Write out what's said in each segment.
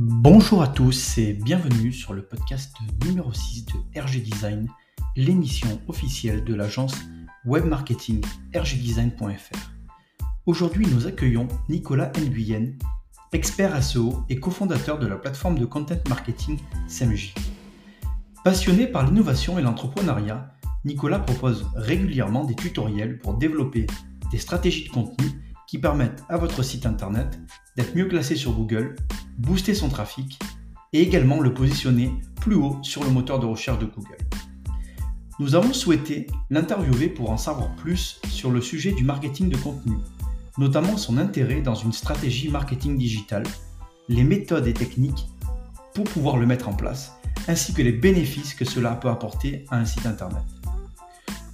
Bonjour à tous et bienvenue sur le podcast numéro 6 de RG Design, l'émission officielle de l'agence web marketing rgdesign.fr. Aujourd'hui, nous accueillons Nicolas Nguyen, expert SEO et cofondateur de la plateforme de content marketing SMJ. Passionné par l'innovation et l'entrepreneuriat, Nicolas propose régulièrement des tutoriels pour développer des stratégies de contenu qui permettent à votre site internet d'être mieux classé sur Google, booster son trafic et également le positionner plus haut sur le moteur de recherche de Google. Nous avons souhaité l'interviewer pour en savoir plus sur le sujet du marketing de contenu, notamment son intérêt dans une stratégie marketing digitale, les méthodes et techniques pour pouvoir le mettre en place, ainsi que les bénéfices que cela peut apporter à un site internet.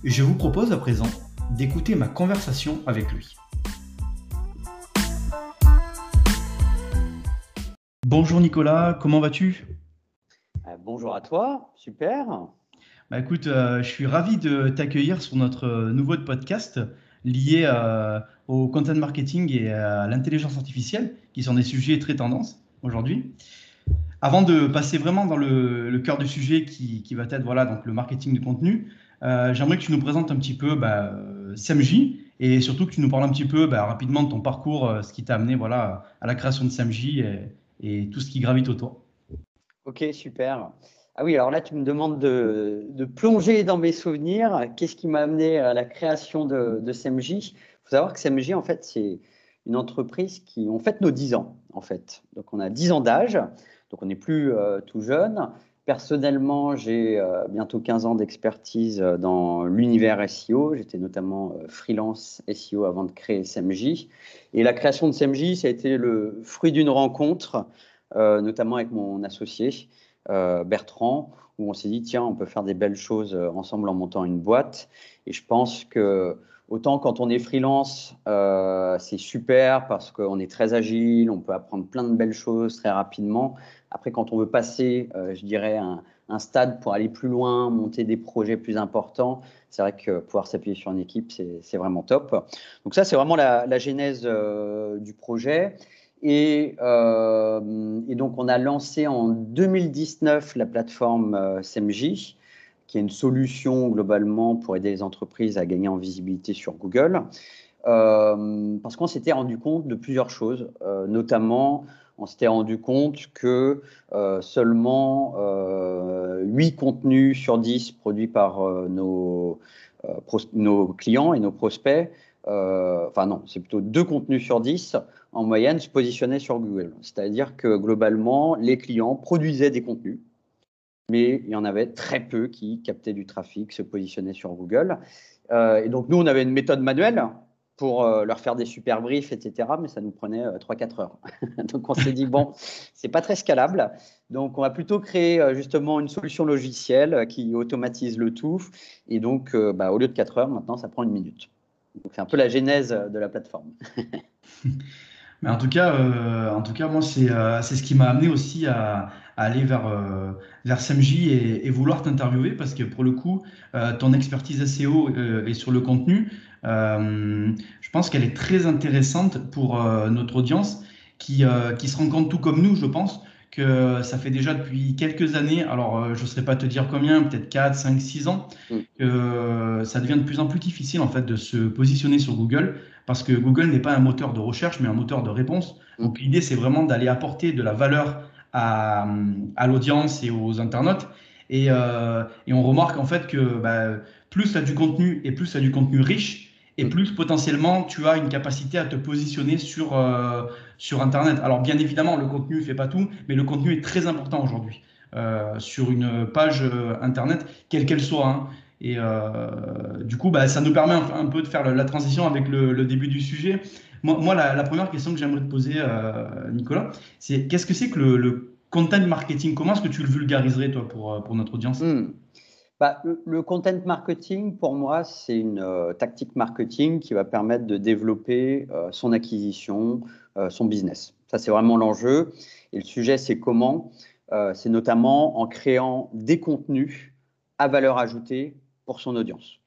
Je vous propose à présent d'écouter ma conversation avec lui. Bonjour Nicolas, comment vas-tu? Euh, Bonjour à toi, super. Bah écoute, euh, je suis ravi de t'accueillir sur notre euh, nouveau podcast lié au content marketing et à l'intelligence artificielle, qui sont des sujets très tendances aujourd'hui. Avant de passer vraiment dans le, cœur du sujet qui, va être voilà, donc le marketing de contenu, j'aimerais que tu nous présentes un petit peu bah, SAMJ et surtout que tu nous parles un petit peu bah, rapidement de ton parcours, ce qui t'a amené voilà, à la création de SAMJ et, et tout ce qui gravite autour. Ok, super. Ah oui, alors là, tu me demandes de, plonger dans mes souvenirs. Qu'est-ce qui m'a amené à la création de, de CMJ Il faut savoir que CMJ, en fait, c'est une entreprise qui, on fête nos 10 ans, en fait. Donc, on a 10 ans d'âge, donc on n'est plus euh, tout jeune. Personnellement, j'ai euh, bientôt 15 ans d'expertise euh, dans l'univers SEO. J'étais notamment euh, freelance SEO avant de créer SMJ. Et la création de SMJ, ça a été le fruit d'une rencontre, notamment avec mon associé Bertrand, où on s'est dit, tiens, on peut faire des belles choses ensemble en montant une boîte. Et je pense que autant quand on est freelance, c'est super parce qu'on est très agile, on peut apprendre plein de belles choses très rapidement. Après, quand on veut passer, euh, je dirais, un, stade pour aller plus loin, monter des projets plus importants, c'est vrai que pouvoir s'appuyer sur une équipe, c'est vraiment top. Donc ça, c'est vraiment la, genèse euh, du projet. Euh, et, donc, on a lancé en 2019 la plateforme SMJ, qui est une solution globalement pour aider les entreprises à gagner en visibilité sur Google. parce qu'on s'était rendu compte de plusieurs choses, notamment on s'était rendu compte que euh, seulement euh, 8 contenus sur 10 produits par euh, nos, euh, nos, clients et nos prospects, enfin non, c'est plutôt 2 contenus sur 10 en moyenne se positionnaient sur Google. C'est-à-dire que globalement, les clients produisaient des contenus, mais il y en avait très peu qui captaient du trafic, se positionnaient sur Google. et donc nous, on avait une méthode manuelle pour euh, leur faire des super briefs, etc. Mais ça nous prenait 3-4 euh, heures. donc on s'est dit, bon, c'est pas très scalable. Donc on va plutôt créer euh, justement une solution logicielle qui automatise le tout. Et donc bah, au lieu de 4 heures, maintenant ça prend une minute. Donc c'est un peu la genèse de la plateforme. Mais en tout cas, en tout cas moi, c'est ce qui m'a amené aussi à, aller vers, vers SMJ et, et vouloir t'interviewer parce que pour le coup, ton expertise SEO est sur le contenu. Euh, je pense qu'elle est très intéressante pour euh, notre audience qui, euh, qui se rend compte tout comme nous, je pense, que ça fait déjà depuis quelques années, alors je ne saurais pas te dire combien, peut-être 4, 5, 6 ans, mm. que ça devient de plus en plus difficile en fait de se positionner sur Google parce que Google n'est pas un moteur de recherche mais un moteur de réponse. Mm. Donc l'idée c'est vraiment d'aller apporter de la valeur à, à l'audience et aux internautes. Et, et, on remarque en fait que bah, plus tu as du contenu et plus tu as du contenu riche, et mm. plus potentiellement tu as une capacité à te positionner sur, euh, sur Internet. Alors bien évidemment, le contenu ne fait pas tout, mais le contenu est très important aujourd'hui euh, sur une page euh, Internet, quelle qu'elle soit. Hein. Et du coup, bah, ça nous permet un, peu de faire la, transition avec le, début du sujet. Moi, la, première question que j'aimerais te poser, Nicolas, c'est qu'est-ce que c'est que le, content marketing? Comment est-ce que tu le vulgariserais, toi, pour, pour notre audience? Mm. Bah, le, content marketing, pour moi, c'est une euh, tactique marketing qui va permettre de développer euh, son acquisition, euh, son business. Ça, c'est vraiment l'enjeu. Et le sujet, c'est comment C'est notamment en créant des contenus à valeur ajoutée pour son audience.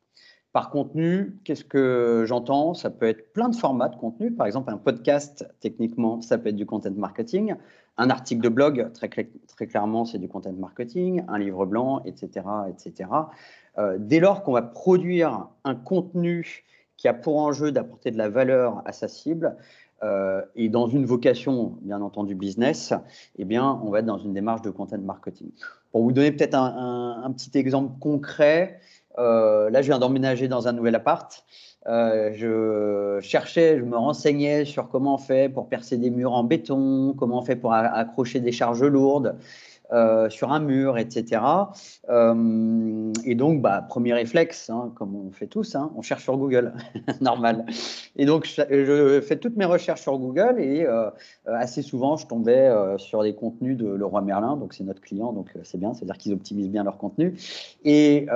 Par contenu, qu'est-ce que j'entends? Ça peut être plein de formats de contenu. Par exemple, un podcast, techniquement, ça peut être du content marketing. Un article de blog, très, clairement, c'est du content marketing. Un livre blanc, etc. etc. Euh, dès lors qu'on va produire un contenu qui a pour enjeu d'apporter de la valeur à sa cible, euh, et dans une vocation, bien entendu, business, eh bien, on va être dans une démarche de content marketing. Pour vous donner peut-être un, petit exemple concret, euh, là, je viens d'emménager dans un nouvel appart. Euh, je cherchais, je me renseignais sur comment on fait pour percer des murs en béton, comment on fait pour accrocher des charges lourdes. Euh, sur un mur, etc. Euh, et donc, bah, premier réflexe, hein, comme on fait tous, hein, on cherche sur Google, normal. Et donc, je, fais toutes mes recherches sur Google et euh, assez souvent, je tombais sur des contenus de Leroy Merlin, donc c'est notre client, donc c'est bien, c'est-à-dire qu'ils optimisent bien leur contenu. Et,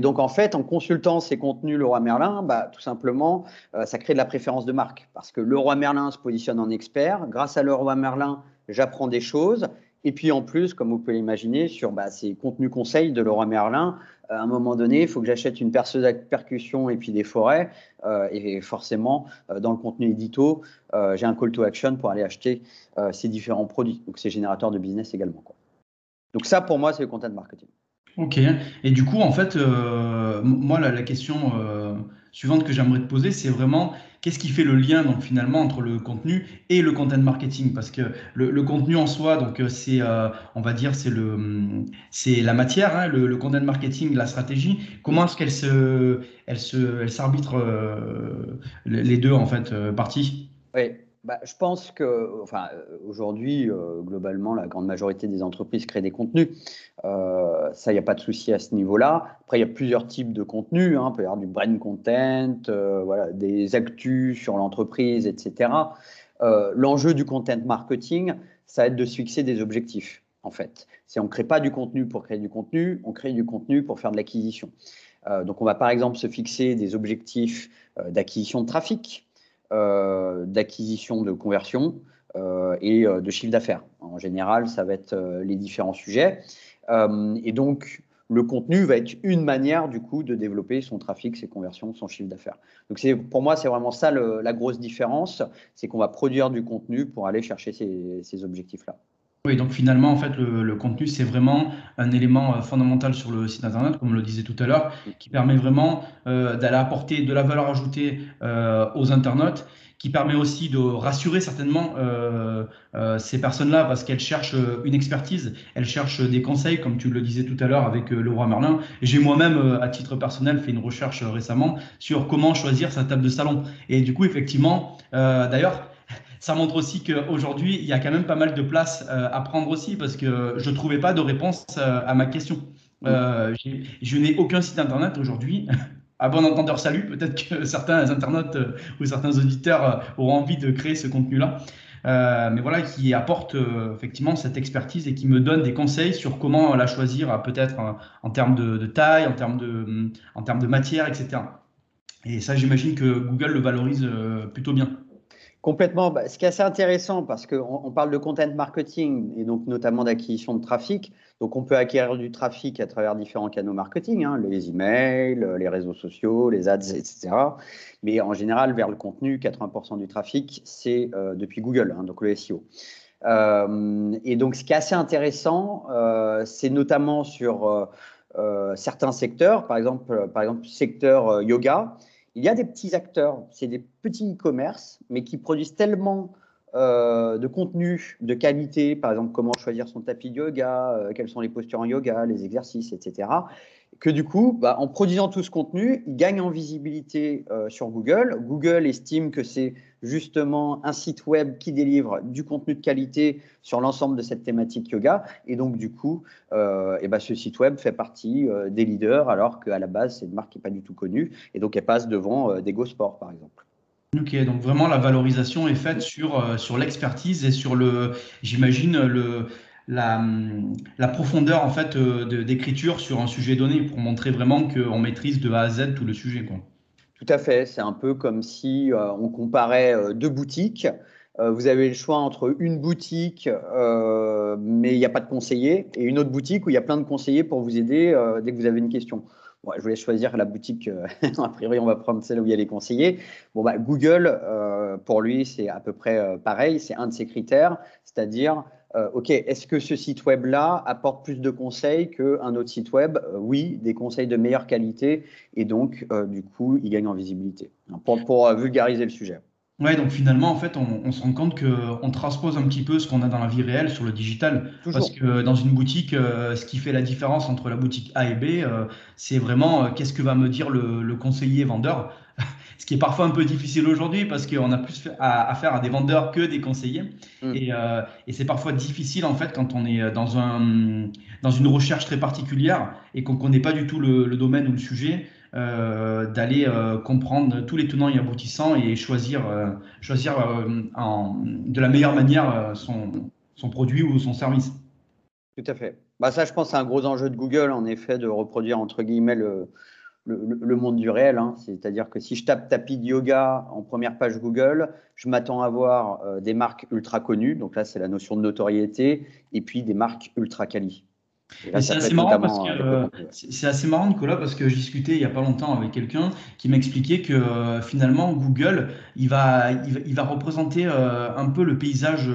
donc, en fait, en consultant ces contenus Leroy Merlin, bah, tout simplement, ça crée de la préférence de marque parce que Leroy Merlin se positionne en expert. Grâce à Leroy Merlin, j'apprends des choses et puis en plus, comme vous pouvez l'imaginer, sur bah, ces contenus conseils de Laurent Merlin, à un moment donné, il faut que j'achète une perceuse à percussion et puis des forêts. Euh, et forcément, euh, dans le contenu édito, euh, j'ai un call to action pour aller acheter ces différents produits. Donc c'est générateur de business également. Donc ça, pour moi, c'est le content marketing. Ok. Et du coup, en fait, moi, la question suivante que j'aimerais te poser, c'est vraiment qu'est-ce qui fait le lien donc finalement entre le contenu et le content marketing? Parce que le, contenu en soi, donc euh, c'est, euh, on va dire, c'est le, c'est la matière, hein, le, content marketing, la stratégie. Comment est-ce qu'elle se, elle se, elle s'arbitre euh, les deux en fait parties? Oui. Bah, je pense que, enfin, aujourd'hui, globalement, la grande majorité des entreprises créent des contenus. Euh, ça, il n'y a pas de souci à ce niveau-là. Après, il y a plusieurs types de contenus. Hein. Il peut y avoir du brand content, euh, des actus sur l'entreprise, etc. Euh, l'enjeu du content marketing, ça va être de se fixer des objectifs, en fait. Si on ne crée pas du contenu pour créer du contenu, on crée du contenu pour faire de l'acquisition. donc, on va par exemple se fixer des objectifs d'acquisition de trafic, d'acquisition de conversion, et de chiffre d'affaires. En général, ça va être les différents sujets. Euh, et donc, le contenu va être une manière du coup de développer son trafic, ses conversions, son chiffre d'affaires. Donc pour moi c'est vraiment ça la grosse différence, c'est qu'on va produire du contenu pour aller chercher ces, objectifs-là. Oui, donc finalement en fait le, contenu c'est vraiment un élément euh, fondamental sur le site internet, comme on le disait tout à l'heure, qui permet vraiment euh, d'aller apporter de la valeur ajoutée aux internautes qui permet aussi de rassurer certainement euh, euh, ces personnes-là parce qu'elles cherchent euh, une expertise, elles cherchent des conseils, comme tu le disais tout à l'heure avec le roi Merlin. J'ai moi-même, à titre personnel, fait une recherche récemment sur comment choisir sa table de salon. Et du coup, effectivement, d'ailleurs, ça montre aussi qu'aujourd'hui, il y a quand même pas mal de place à prendre aussi parce que je ne trouvais pas de réponse à ma question. je n'ai aucun site internet aujourd'hui à bon entendeur salut, peut-être que certains internautes euh, ou certains auditeurs euh, auront envie de créer ce contenu-là. Euh, mais voilà, qui apporte effectivement cette expertise et qui me donne des conseils sur comment la choisir, peut-être en, termes de, taille, en termes de, en termes de matière, etc. Et ça, j'imagine que Google le valorise plutôt bien. Complètement. Bah, ce qui est assez intéressant, parce qu'on on parle de content marketing et donc notamment d'acquisition de trafic. Donc, on peut acquérir du trafic à travers différents canaux marketing, hein, les emails, les réseaux sociaux, les ads, etc. Mais en général, vers le contenu, 80% du trafic, c'est euh, depuis Google, hein, donc le SEO. Euh, et donc, ce qui est assez intéressant, euh, c'est notamment sur certains secteurs, par exemple, par exemple secteur yoga il y a des petits acteurs, c'est des petits e-commerce, mais qui produisent tellement euh, de contenu de qualité, par exemple comment choisir son tapis de yoga, euh, quelles sont les postures en yoga, les exercices, etc., que du coup, bah, en produisant tout ce contenu, ils gagnent en visibilité euh, sur Google. Google estime que c'est justement un site web qui délivre du contenu de qualité sur l'ensemble de cette thématique yoga. Et donc, du coup, euh, et bah, ce site web fait partie euh, des leaders, alors qu'à la base, c'est une marque qui n'est pas du tout connue. Et donc, elle passe devant des Go Sport, par exemple. Ok, donc vraiment la valorisation est faite sur, sur l'expertise et sur le, j'imagine, le, la, la, profondeur en fait euh, d'écriture sur un sujet donné pour montrer vraiment qu'on maîtrise de A à Z tout le sujet. Quoi. Tout à fait. C'est un peu comme si euh, on comparait euh, deux boutiques. vous avez le choix entre une boutique, mais il n'y a pas de conseiller, et une autre boutique où il y a plein de conseillers pour vous aider dès que vous avez une question. je voulais choisir la boutique. a priori, on va prendre celle où il y a les conseillers. Bon, bah, Google, pour lui, c'est à peu près pareil. C'est un de ses critères, c'est-à-dire euh, OK, est-ce que ce site web-là apporte plus de conseils qu'un autre site web? Euh, Oui, des conseils de meilleure qualité et donc, euh, du coup, il gagne en visibilité. Pour, vulgariser le sujet. Ouais, donc finalement, en fait, on, se rend compte qu'on transpose un petit peu ce qu'on a dans la vie réelle sur le digital. Parce que dans une boutique, ce qui fait la différence entre la boutique A et B, c'est vraiment qu'est-ce que va me dire le conseiller vendeur? Ce qui est parfois un peu difficile aujourd'hui parce qu'on a plus affaire à des vendeurs que des conseillers. Mm. Euh, et, c'est parfois difficile en fait quand on est dans, un, dans une recherche très particulière et qu'on ne connaît pas du tout le, domaine ou le sujet. Euh, d'aller euh, comprendre tous les tenants et aboutissants et choisir, choisir en, de la meilleure manière son, son produit ou son service. Tout à fait. Bah ça, je pense, c'est un gros enjeu de Google, en effet, de reproduire entre guillemets le, le, monde du réel. Hein. C'est-à-dire que si je tape tapis de yoga en première page Google, je m'attends à voir euh, des marques ultra connues. Donc là, c'est la notion de notoriété. Et puis des marques ultra quali. C'est assez, marrant parce que, euh, c'est assez marrant, Nicolas, parce que je discutais il n'y a pas longtemps avec quelqu'un qui m'expliquait que euh, finalement, Google, il va, il va, représenter un peu le paysage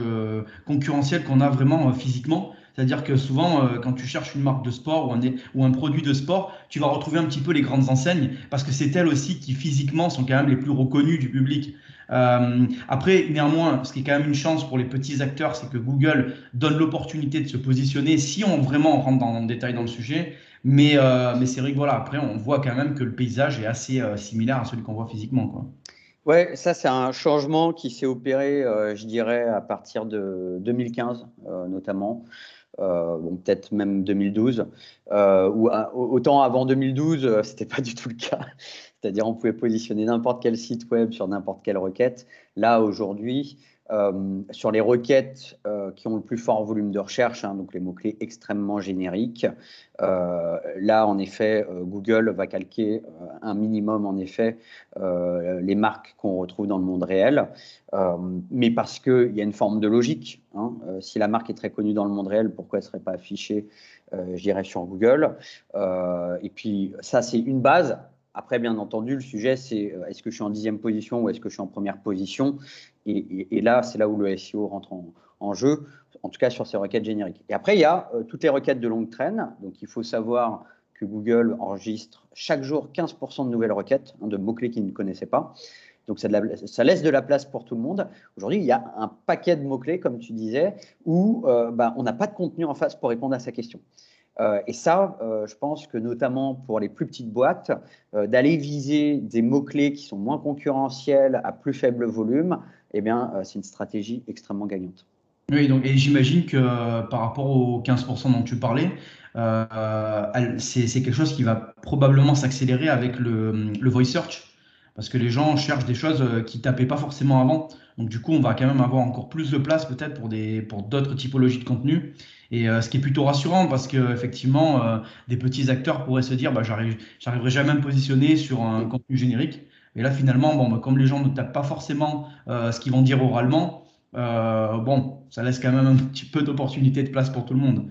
concurrentiel qu'on a vraiment physiquement. C'est-à-dire que souvent, euh, quand tu cherches une marque de sport ou un, produit de sport, tu vas retrouver un petit peu les grandes enseignes parce que c'est elles aussi qui physiquement sont quand même les plus reconnues du public. Euh, après, néanmoins, ce qui est quand même une chance pour les petits acteurs, c'est que Google donne l'opportunité de se positionner si on vraiment rentre dans, le détail dans le sujet. Mais, euh, mais c'est vrai que voilà, après, on voit quand même que le paysage est assez similaire à celui qu'on voit physiquement. Quoi. Ouais, ça c'est un changement qui s'est opéré, je dirais, à partir de 2015 notamment. Euh, bon, peut-être même 2012, euh, ou autant avant 2012, euh, c'était pas du tout le cas. C'est-à-dire, on pouvait positionner n'importe quel site web sur n'importe quelle requête. Là, aujourd'hui, euh, sur les requêtes euh, qui ont le plus fort volume de recherche, hein, donc les mots-clés extrêmement génériques, euh, là, en effet, Google va calquer un minimum, en effet, les marques qu'on retrouve dans le monde réel, mais parce qu'il y a une forme de logique. Hein. si la marque est très connue dans le monde réel, pourquoi elle ne serait pas affichée, je dirais, sur Google Et puis, ça, c'est une base. Après, bien entendu, le sujet, c'est est-ce que je suis en dixième position ou est-ce que je suis en première position? Et, là, c'est là où le SEO rentre en, jeu, en tout cas sur ces requêtes génériques. Et après, il y a euh, toutes les requêtes de longue traîne. Donc, il faut savoir que Google enregistre chaque jour 15% de nouvelles requêtes, hein, de mots-clés qu'il ne connaissait pas. Donc, ça, laisse de la place pour tout le monde. Aujourd'hui, il y a un paquet de mots-clés, comme tu disais, où euh, bah, on n'a pas de contenu en face pour répondre à sa question. Euh, et ça, je pense que notamment pour les plus petites boîtes, d'aller viser des mots-clés qui sont moins concurrentiels à plus faible volume, eh bien, euh, c'est une stratégie extrêmement gagnante. Oui, donc, et j'imagine que euh, par rapport aux 15% dont tu parlais, euh, c'est quelque chose qui va probablement s'accélérer avec le, le, voice search, parce que les gens cherchent des choses qui ne tapaient pas forcément avant. Donc du coup, on va quand même avoir encore plus de place peut-être pour des pour d'autres typologies de contenu. Et ce qui est plutôt rassurant, parce que effectivement, des petits acteurs pourraient se dire, bah, j'arriverai jamais à me positionner sur un contenu générique. Et là, finalement, bon, bah, comme les gens ne tapent pas forcément euh, ce qu'ils vont dire oralement, euh, bon, ça laisse quand même un petit peu d'opportunité de place pour tout le monde.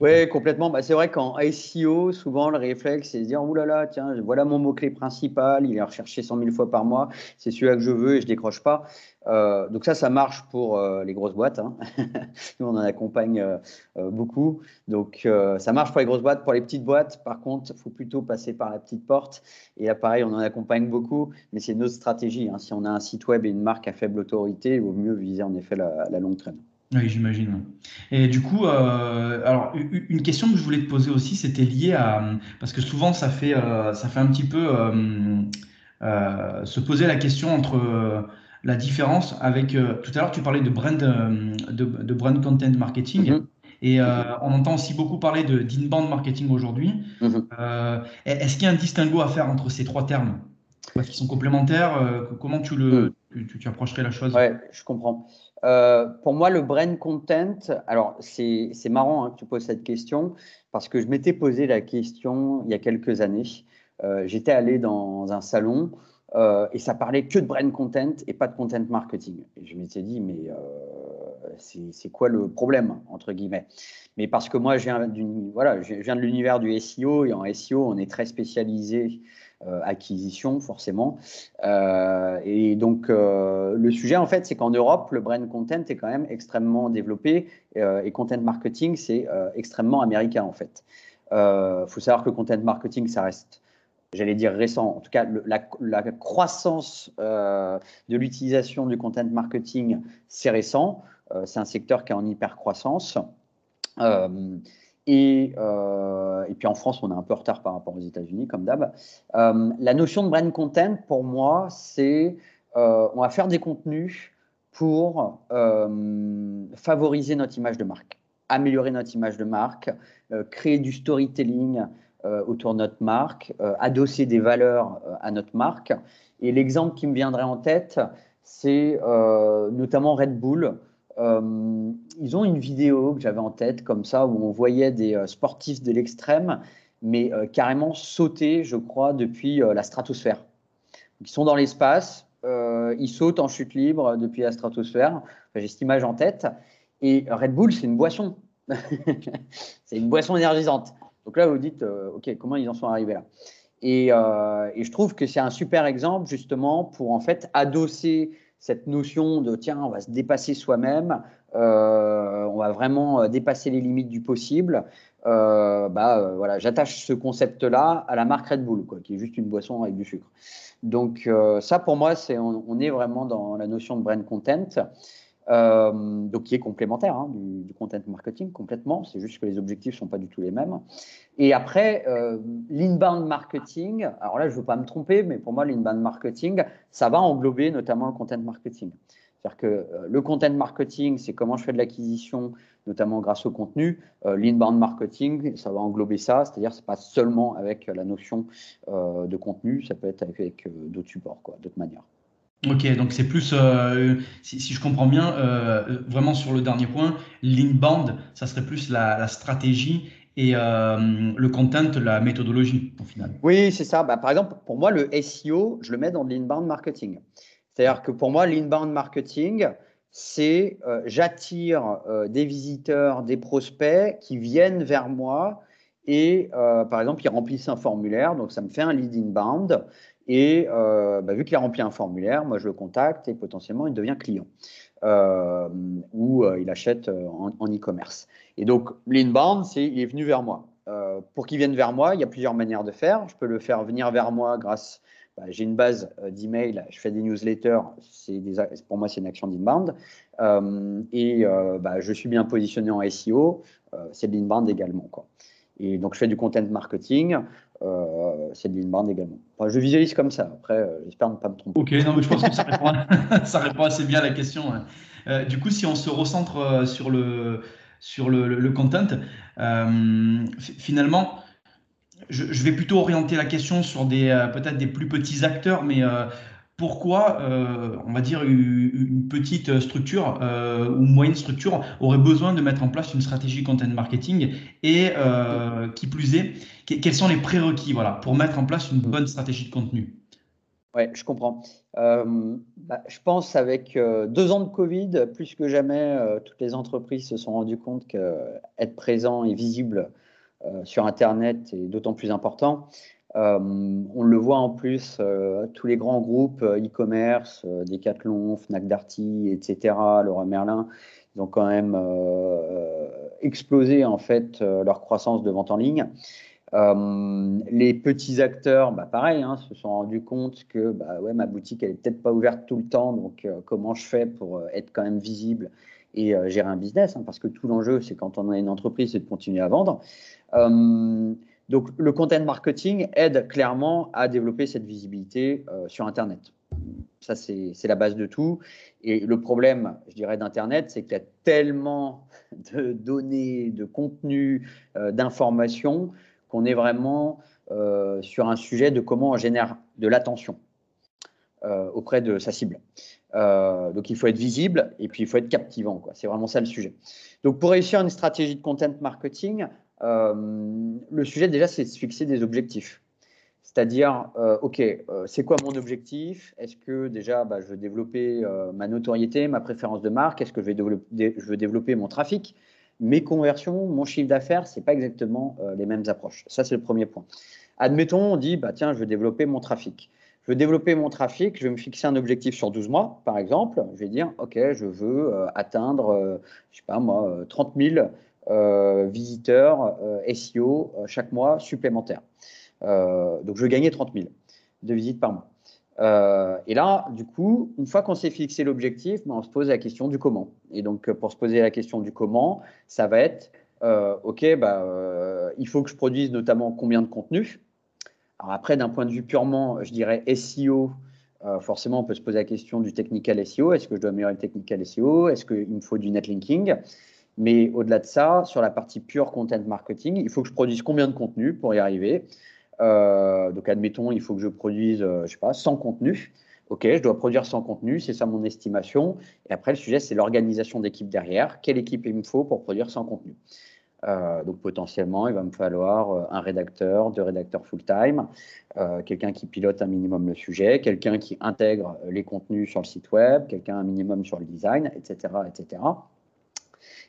Oui, complètement. Bah, c'est vrai qu'en SEO, souvent, le réflexe, c'est de dire, oh là là, tiens, voilà mon mot-clé principal, il est recherché 100 000 fois par mois, c'est celui-là que je veux et je décroche pas. Euh, donc ça, ça marche pour euh, les grosses boîtes. Hein. Nous, on en accompagne euh, beaucoup. Donc ça marche pour les grosses boîtes. Pour les petites boîtes, par contre, il faut plutôt passer par la petite porte. Et là, pareil, on en accompagne beaucoup, mais c'est notre stratégie. Hein. Si on a un site web et une marque à faible autorité, il vaut mieux viser en effet la longue traîne. Oui, j'imagine. Et du coup, alors une question que je voulais te poser aussi, c'était lié à parce que souvent ça fait ça fait un petit peu se poser la question entre la différence avec. Euh, tout à l'heure, tu parlais de brand, euh, de, brand content marketing. Mm-hmm. Et euh, on entend aussi beaucoup parler de d'inbound marketing aujourd'hui. Mm-hmm. Est-ce qu'il y a un distinguo à faire entre ces trois termes? Est-ce qu'ils sont complémentaires Comment tu, le, mm. tu, approcherais la chose? Ouais, je comprends. Pour moi, le brand content, alors c'est marrant hein, que tu poses cette question parce que je m'étais posé la question il y a quelques années. J'étais allé dans un salon et ça parlait que de brand content et pas de content marketing. Et je m'étais dit, mais c'est quoi le problème, entre guillemets? Mais parce que moi, je viens, voilà, je viens de l'univers du SEO, et en SEO, on est très spécialisé euh, acquisition, forcément. Euh, et donc, euh, le sujet, en fait, c'est qu'en Europe, le brand content est quand même extrêmement développé, et content marketing, c'est extrêmement américain, en fait. Il faut savoir que content marketing, ça reste j'allais dire récent, en tout cas la, croissance de l'utilisation du content marketing, c'est récent. Euh, c'est un secteur qui est en hyper croissance. Euh, et, euh, et, puis en France, on est un peu en retard par rapport aux États-Unis, comme d'hab. la notion de brand content, pour moi, c'est on va faire des contenus pour favoriser notre image de marque, améliorer notre image de marque, créer du storytelling autour de notre marque, adosser des valeurs à notre marque. Et l'exemple qui me viendrait en tête, c'est notamment Red Bull. Euh, ils ont une vidéo que j'avais en tête comme ça où on voyait des euh, sportifs de l'extrême, mais euh, carrément sauter, je crois, depuis la stratosphère. ils sont dans l'espace, ils sautent en chute libre depuis la stratosphère. J'ai cette image en tête. Et Red Bull, c'est une boisson. c'est une boisson énergisante. Donc là, vous dites, OK, comment ils en sont arrivés là? Et, et, je trouve que c'est un super exemple justement pour en fait adosser cette notion de tiens, on va se dépasser soi-même, euh, on va vraiment euh, dépasser les limites du possible. Euh, bah, voilà, j'attache ce concept-là à la marque Red Bull, quoi, qui est juste une boisson avec du sucre. Donc ça, pour moi, c'est on, est vraiment dans la notion de brand content. Euh, donc qui est complémentaire hein, du, content marketing complètement. C'est juste que les objectifs sont pas du tout les mêmes. Et après, euh, l'inbound marketing. Alors là, je veux pas me tromper, mais pour moi, l'inbound marketing, ça va englober notamment le content marketing. C'est-à-dire que euh, le content marketing, c'est comment je fais de l'acquisition, notamment grâce au contenu. l'inbound marketing, ça va englober ça, c'est-à-dire c'est pas seulement avec la notion de contenu, ça peut être avec, avec d'autres supports, d'autres manières. Ok, donc c'est plus, euh, si, je comprends bien, euh, vraiment sur le dernier point, l'inbound, ça serait plus la, stratégie et euh, le content, la méthodologie au final. Oui, c'est ça. Bah, par exemple, pour moi, le SEO, je le mets dans l'inbound marketing. C'est-à-dire que pour moi, l'inbound marketing, c'est j'attire des visiteurs, des prospects qui viennent vers moi et par exemple, ils remplissent un formulaire, donc ça me fait un lead inbound. Et euh, bah, vu qu'il a rempli un formulaire, moi je le contacte et potentiellement il devient client euh, ou euh, il achète en e-commerce. et donc l'inbound, c'est il est venu vers moi. pour qu'il vienne vers moi, il y a plusieurs manières de faire. Je peux le faire venir vers moi grâce bah, j'ai une base d'email, je fais des newsletters, c'est pour moi c'est une action d'inbound. et bah, je suis bien positionné en SEO, c'est de l'inbound également. Quoi. Et donc je fais du content marketing, euh, c'est de l'inbound également. je visualise comme ça. Après, euh, j'espère ne pas me tromper. Ok, non, mais je pense que ça répond, assez bien à la question. Euh, du coup, si on se recentre sur le, sur le, content, finalement, je, je, vais plutôt orienter la question sur des peut-être des plus petits acteurs, mais pourquoi, euh, on va dire, une petite structure euh, ou moyenne structure aurait besoin de mettre en place une stratégie content marketing et euh, qui plus est, quels sont les prérequis voilà, pour mettre en place une bonne stratégie de contenu? Oui, je comprends. Bah, je pense avec deux ans de Covid, plus que jamais, toutes les entreprises se sont rendues compte qu'être présent et visible sur Internet est d'autant plus important. Euh, on le voit en plus, euh, tous les grands groupes euh, e-commerce, Decathlon, Fnac Darty, etc., Laura Merlin, ils ont quand même explosé en fait leur croissance de vente en ligne. les petits acteurs, bah, pareil, hein, se sont rendus compte que bah, ouais, ma boutique, elle est peut-être pas ouverte tout le temps, donc comment je fais pour être quand même visible et gérer un business, hein, parce que tout l'enjeu, c'est quand on a une entreprise, c'est de continuer à vendre. Donc, le content marketing aide clairement à développer cette visibilité euh, sur Internet. Ça, c'est la base de tout. Et le problème, je dirais, d'Internet, c'est qu'il y a tellement de données, de contenus, euh, d'informations qu'on est vraiment euh, sur un sujet de comment on génère de l'attention auprès de sa cible. donc, il faut être visible et puis il faut être captivant. C'est vraiment ça le sujet. Donc, pour réussir une stratégie de content marketing, le sujet déjà, c'est de se fixer des objectifs. C'est-à-dire, euh, OK, euh, c'est quoi mon objectif? Est-ce que déjà, bah, je veux développer euh, ma notoriété, ma préférence de marque? Est-ce que je veux développer mon trafic? Mes conversions, mon chiffre d'affaires, ce n'est pas exactement les mêmes approches. Ça, c'est le premier point. Admettons, on dit, bah, tiens, je veux développer mon trafic. Je veux développer mon trafic, je vais me fixer un objectif sur 12 mois, par exemple. Je vais dire, OK, je veux atteindre, je sais pas moi, 30 000 visiteurs SEO chaque mois supplémentaires. Euh, donc, je gagner 30 000 de visites par mois. Euh, et là, du coup, une fois qu'on s'est fixé l'objectif, ben, on se pose la question du comment. Et donc, pour se poser la question du comment, ça va être, euh, OK, bah, il faut que je produise notamment combien de contenu. Alors après, d'un point de vue purement, je dirais SEO, forcément, on peut se poser la question du technical SEO. Est-ce que je dois améliorer le technical SEO Est-ce qu'il me faut du netlinking Mais au-delà de ça, sur la partie pure content marketing, il faut que je produise combien de contenu pour y arriver? Euh, donc, admettons, il faut que je produise, euh, je sais pas, 100 contenus. OK, je dois produire 100 contenus, c'est ça mon estimation. Et après, le sujet, c'est l'organisation d'équipe derrière. Quelle équipe il me faut pour produire 100 contenus? Euh, donc potentiellement, il va me falloir un rédacteur, deux rédacteurs full-time, quelqu'un qui pilote un minimum le sujet, quelqu'un qui intègre les contenus sur le site web, quelqu'un un minimum sur le design, etc., etc.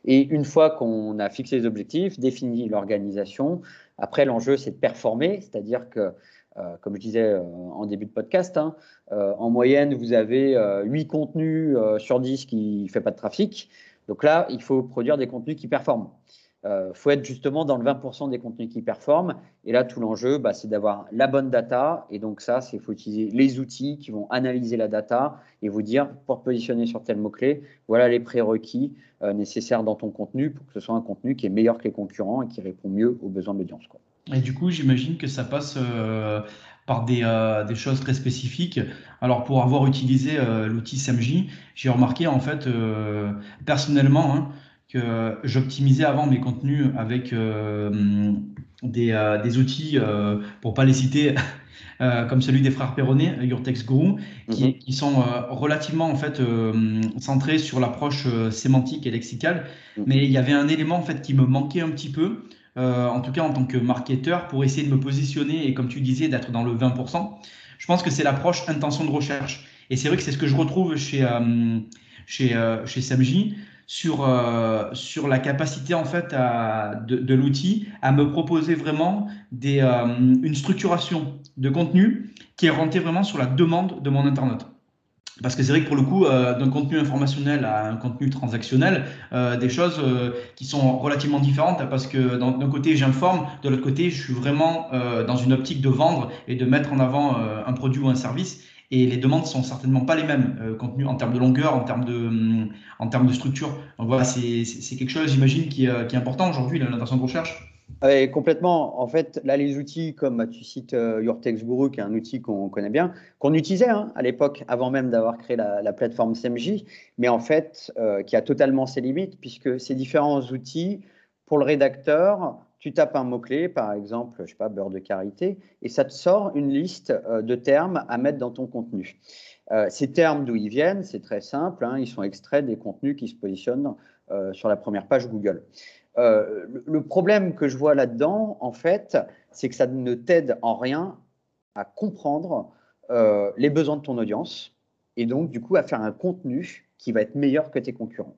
Et une fois qu'on a fixé les objectifs, défini l'organisation, après, l'enjeu, c'est de performer, c'est-à-dire que, euh, comme je disais euh, en début de podcast, hein, euh, en moyenne, vous avez 8 contenus sur 10 qui ne font pas de trafic. Donc là, il faut produire des contenus qui performent. Il euh, faut être justement dans le 20% des contenus qui performent. Et là, tout l'enjeu, bah, c'est d'avoir la bonne data. Et donc ça, c'est faut utiliser les outils qui vont analyser la data et vous dire, pour positionner sur tel mot-clé, voilà les prérequis euh, nécessaires dans ton contenu pour que ce soit un contenu qui est meilleur que les concurrents et qui répond mieux aux besoins de l'audience. Et du coup, j'imagine que ça passe euh, par des, choses très spécifiques. Alors, pour avoir utilisé l'outil SMJ, j'ai remarqué en fait, personnellement, hein, que j'optimisais avant mes contenus avec euh, des, euh, des, outils, euh, pour pas les citer, comme celui des frères Perronnet, Your Text Guru, qui, mhm. qui sont relativement en fait centrés sur l'approche sémantique et lexicale. Mhm. Mais il y avait un élément en fait qui me manquait un petit peu. en tout cas en tant que marketeur, pour essayer de me positionner et comme tu disais, d'être dans le 20%, je pense que c'est l'approche intention de recherche. Et c'est vrai que c'est ce que je retrouve chez, chez, chez Samji sur, euh, sur la capacité en fait de, l'outil à me proposer vraiment des, euh, une structuration de contenu qui est rentrée vraiment sur la demande de mon internaute. Parce que c'est vrai que pour le coup, euh, d'un contenu informationnel à un contenu transactionnel, des choses qui sont relativement différentes parce que d'un côté j'informe, de l'autre côté je suis vraiment dans une optique de vendre et de mettre en avant un produit ou un service et les demandes sont certainement pas les mêmes euh, en termes de longueur, en termes de, hum, en termes de structure. Donc voilà, c'est quelque chose, j'imagine, qui, euh, est important aujourd'hui, l'intention de recherche. Oui, complètement. En fait, là, les outils, comme bah, tu cites euh, Your Text Guru, qui est un outil qu'on connaît bien, qu'on utilisait hein, à l'époque, avant même d'avoir créé la, la, plateforme CMJ, mais en fait, qui a totalement ses limites, puisque ces différents outils, pour le rédacteur, tu tapes un mot-clé, par exemple, je sais pas, beurre de karité, et ça te sort une liste euh, de termes à mettre dans ton contenu. Euh, ces termes, d'où ils viennent, c'est très simple, hein, ils sont extraits des contenus qui se positionnent euh, sur la première page Google. le problème que je vois là-dedans, en fait, c'est que ça ne t'aide en rien à comprendre les besoins de ton audience et donc, du coup, à faire un contenu qui va être meilleur que tes concurrents.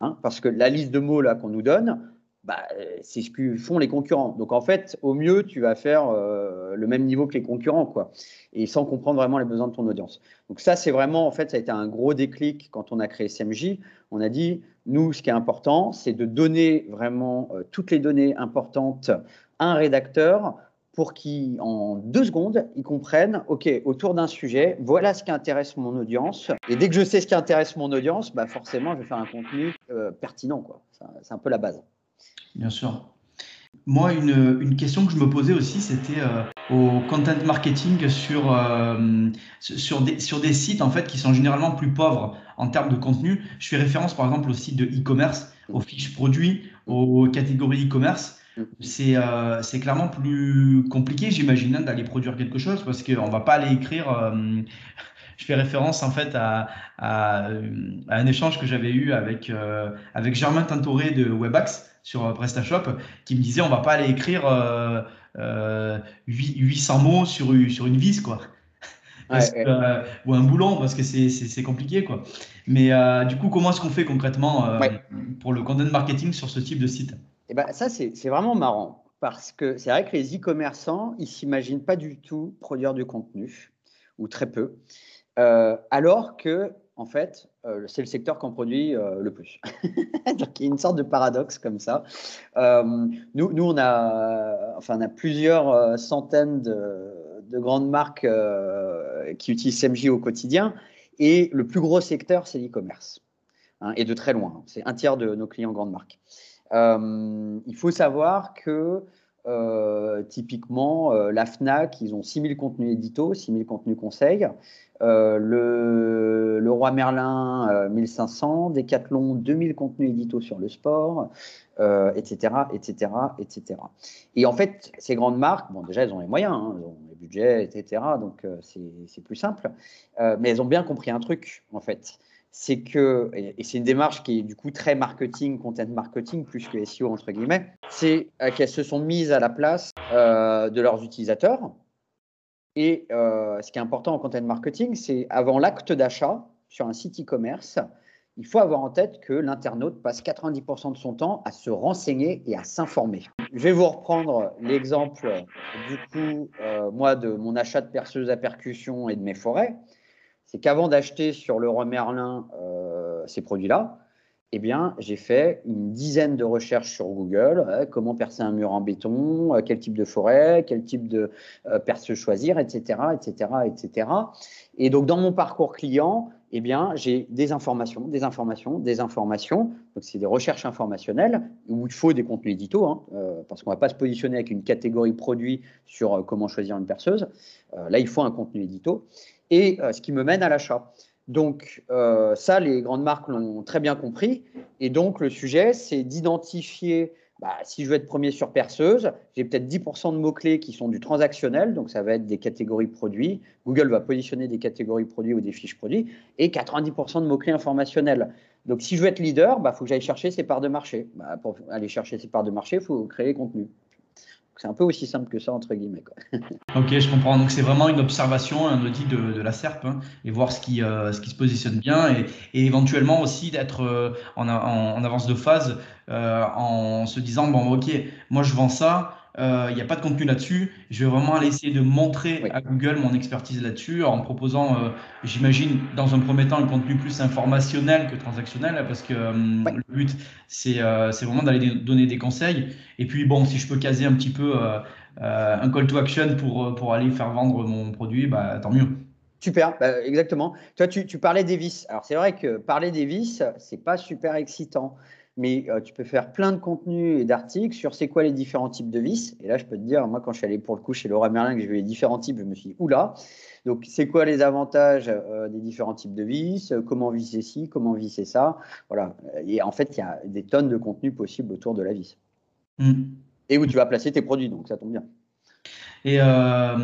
Hein, parce que la liste de mots qu'on nous donne, bah, c'est ce que font les concurrents. Donc en fait, au mieux, tu vas faire euh, le même niveau que les concurrents, quoi, et sans comprendre vraiment les besoins de ton audience. Donc ça, c'est vraiment, en fait, ça a été un gros déclic quand on a créé SMJ. On a dit, nous, ce qui est important, c'est de donner vraiment euh, toutes les données importantes à un rédacteur pour qu'en deux secondes, il comprenne, OK, autour d'un sujet, voilà ce qui intéresse mon audience. Et dès que je sais ce qui intéresse mon audience, bah forcément, je vais faire un contenu euh, pertinent. Quoi. C'est un peu la base. Bien sûr. Moi, une, question que je me posais aussi, c'était euh, au content marketing sur, euh, sur, des, sur des sites en fait, qui sont généralement plus pauvres en termes de contenu. Je fais référence par exemple au site de e-commerce, aux fiches produits, aux catégories e-commerce. C'est euh, c'est clairement plus compliqué, j'imagine, hein, d'aller produire quelque chose parce qu'on ne va pas aller écrire. je fais référence en fait à, à, un échange que j'avais eu avec, avec Germain Tintoré de Webax sur euh, PrestaShop qui me disait on va pas aller écrire euh, 800 mots sur, sur une vis, quoi. ou un boulon, parce que c'est compliqué, quoi. Mais du coup, comment est-ce qu'on fait concrètement pour le content marketing sur ce type de site? Eh ben, Ça, c'est vraiment marrant. Parce que c'est vrai que les e-commerçants, ils s'imaginent pas du tout produire du contenu, ou très peu, alors que en fait, euh, c'est le secteur qu'on produit euh, le plus. Donc, il y a une sorte de paradoxe comme ça. Euh, nous, nous, on a, enfin, on a plusieurs centaines de, grandes marques qui utilisent CMJ au quotidien. Et le plus gros secteur, c'est l'e-commerce. Hein, et de très loin. C'est un tiers de nos clients grandes marques. il faut savoir que typiquement, la FNAC, ils ont 6000 contenus édito, 6000 contenus conseils. Euh, le, Roi Merlin 1500, euh, Decathlon 2000 contenus édito sur le sport, etc., etc., etc. Et en fait, ces grandes marques, bon, déjà, elles ont les moyens, hein, elles ont les budgets, etc., donc euh, c'est plus simple, mais elles ont bien compris un truc, en fait c'est que, et c'est une démarche qui est du coup très marketing, content marketing, plus que SEO entre guillemets, c'est qu'elles se sont mises à la place de leurs utilisateurs, et euh, ce qui est important en content marketing, c'est avant l'acte d'achat sur un site e-commerce, il faut avoir en tête que l'internaute passe 90% de son temps à se renseigner et à s'informer. Je vais vous reprendre l'exemple du coup, euh, moi, de mon achat de perceuse à percussion et de mes forêts. C'est qu'avant d'acheter sur le Merlin euh, ces produits-là, eh bien, j'ai fait une dizaine de recherches sur Google. comment percer un mur en béton, euh, quel type de forêt, quel type de euh, perce choisir, etc., etc., etc. Et donc, dans mon parcours client, eh bien, j'ai des informations, des informations, des informations. Donc, c'est des recherches informationnelles où il faut des contenus édito, hein, euh, parce qu'on ne va pas se positionner avec une catégorie produit sur comment choisir une perceuse. là, il faut un contenu édito. Et ce qui me mène à l'achat. Donc euh, ça, les grandes marques l'ont très bien compris. Et donc le sujet, c'est d'identifier, bah, si je veux être premier sur perceuse, j'ai peut-être 10% de mots-clés qui sont du transactionnel, donc ça va être des catégories produits. Google va positionner des catégories produits ou des fiches produits, et 90% de mots-clés informationnels. Donc si je veux être leader, il bah, faut que j'aille chercher ces parts de marché. Bah, pour aller chercher ces parts de marché, il faut créer contenu. C'est un peu aussi simple que ça, entre guillemets. ok, je comprends. Donc, c'est vraiment une observation, un audit de, la SERP hein, et voir ce qui, euh, ce qui se positionne bien et, éventuellement aussi d'être euh, en, en, avance de phase euh, en se disant bon, ok, moi je vends ça, euh, il n'y a pas de contenu là-dessus. Je vais vraiment aller essayer de montrer à Google mon expertise là-dessus en proposant, euh, j'imagine, dans un premier temps, un contenu plus informationnel que transactionnel, parce que euh, le but, c'est vraiment d'aller donner des conseils. Et puis, bon, si je peux caser un petit peu un call to action pour, pour aller faire vendre mon produit, bah, tant mieux. Super, bah, exactement. Toi, tu, tu parlais des vis. Alors, c'est vrai que parler des vis, c'est pas super excitant mais euh, tu peux faire plein de contenus et d'articles sur c'est quoi les différents types de vis. Et là, je peux te dire, moi, quand je suis allé pour le coup chez Laura Merlin, que j'ai vu les différents types, je me suis dit, oula, donc c'est quoi les avantages euh, des différents types de vis, comment visser ci, comment visser ça? Voilà. Et en fait, il y a des tonnes de contenus possibles autour de la vis. Mmh. Et où tu vas placer tes produits, donc ça tombe bien. Et euh,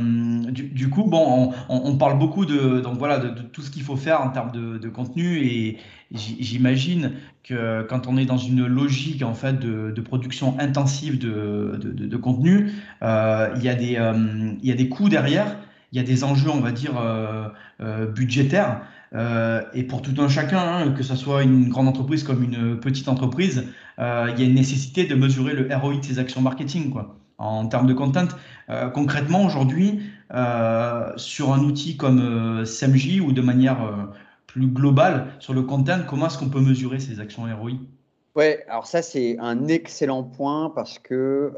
du, coup, bon, on, parle beaucoup de, donc voilà, de, tout ce qu'il faut faire en termes de, contenu et j'imagine que quand on est dans une logique en fait de, production intensive de, contenu, euh, il, y a des, euh, il y a des coûts derrière, il y a des enjeux, on va dire, budgétaires. et pour tout un chacun, hein, que ce soit une grande entreprise comme une petite entreprise, il y a une nécessité de mesurer le ROI de ses actions marketing. Quoi en termes de content. Euh, concrètement, aujourd'hui, euh, sur un outil comme euh, SMJ ou de manière plus globale sur le content, comment est-ce qu'on peut mesurer ces actions ROI Oui, alors ça c'est un excellent point parce que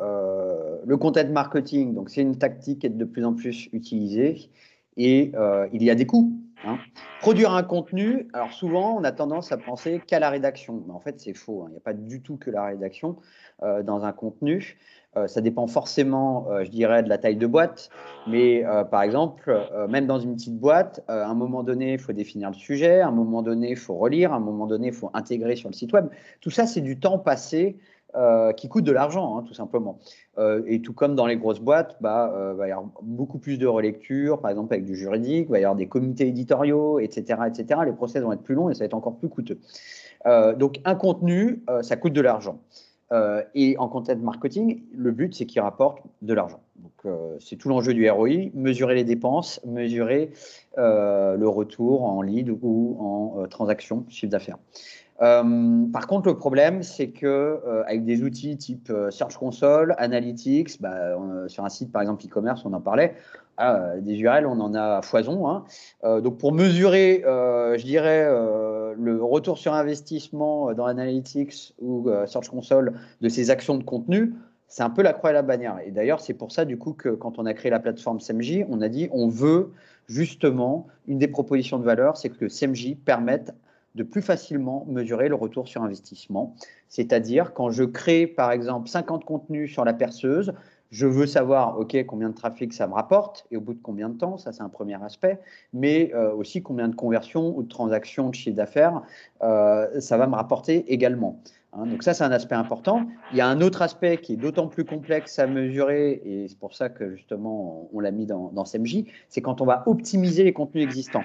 le content marketing, donc c'est une tactique qui est de plus en plus utilisée et il y a des coûts. Hein. Produire un contenu, alors souvent on a tendance à penser qu'à la rédaction, mais en fait c'est faux. Hein. Il n'y a pas du tout que la rédaction dans un contenu. Euh, ça dépend forcément, euh, je dirais, de la taille de boîte. Mais euh, par exemple, même dans une petite boîte, à un moment donné, il faut définir le sujet, à un moment donné, il faut relire, à un moment donné, il faut intégrer sur le site web. Tout ça, c'est du temps passé qui coûte de l'argent, hein, tout simplement. et tout comme dans les grosses boîtes, bah, il va y avoir beaucoup plus de relecture, par exemple avec du juridique, il va y avoir des comités éditoriaux, etc., etc. Les procès vont être plus longs et ça va être encore plus coûteux. donc un contenu, ça coûte de l'argent. Et en content marketing, le but, c'est qu'il rapporte de l'argent. Donc, c'est tout l'enjeu du ROI, mesurer les dépenses, mesurer le retour en lead ou en transaction, chiffre d'affaires. Euh, par contre, le problème, c'est que euh, avec des outils type euh, Search Console, Analytics, bah, sur un site par exemple e-commerce, on en parlait, ah, des URL, on en a à foison. Hein. donc, pour mesurer, je dirais, le retour sur investissement dans Analytics ou Search Console de ces actions de contenu, c'est un peu la croix et la bannière. Et d'ailleurs, c'est pour ça, du coup, que quand on a créé la plateforme SEMJ, on a dit on veut justement, une des propositions de valeur, c'est que SEMJ permette de plus facilement mesurer le retour sur investissement. C'est-à-dire, quand je crée, par exemple, 50 contenus sur la perceuse, je veux savoir, OK, combien de trafic ça me rapporte et au bout de combien de temps, ça c'est un premier aspect, mais euh, aussi combien de conversions ou de transactions de chiffre d'affaires euh, ça va me rapporter également. Hein. donc ça, c'est un aspect important. Il y a un autre aspect qui est d'autant plus complexe à mesurer, et c'est pour ça que justement on l'a mis dans, dans CMJ, c'est quand on va optimiser les contenus existants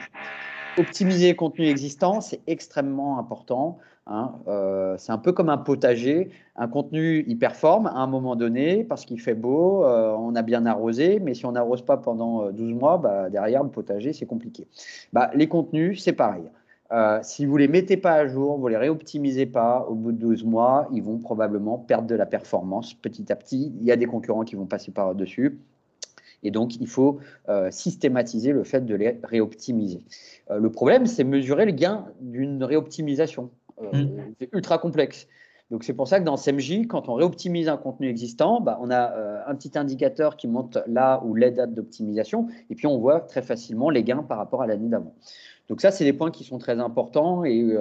optimiser les contenus existants, c'est extrêmement important. Hein. Euh, c'est un peu comme un potager. Un contenu, il performe à un moment donné parce qu'il fait beau, euh, on a bien arrosé, mais si on n'arrose pas pendant 12 euh, mois, bah, derrière le potager, c'est compliqué. Bah, les contenus, c'est pareil. si vous ne les mettez pas à jour, vous ne les réoptimisez pas, au bout de 12 mois, ils vont probablement perdre de la performance petit à petit. Il y a des concurrents qui vont passer par-dessus. Et donc, il faut systématiser le fait de les réoptimiser. Le problème, c'est mesurer le gain d'une réoptimisation. Euh, mm. C'est ultra complexe. Donc, c'est pour ça que dans SMJ, quand on réoptimise un contenu existant, bah, on a un petit indicateur qui montre là où les dates d'optimisation, et puis on voit très facilement les gains par rapport à l'année d'avant. Donc ça, c'est des points qui sont très importants, et,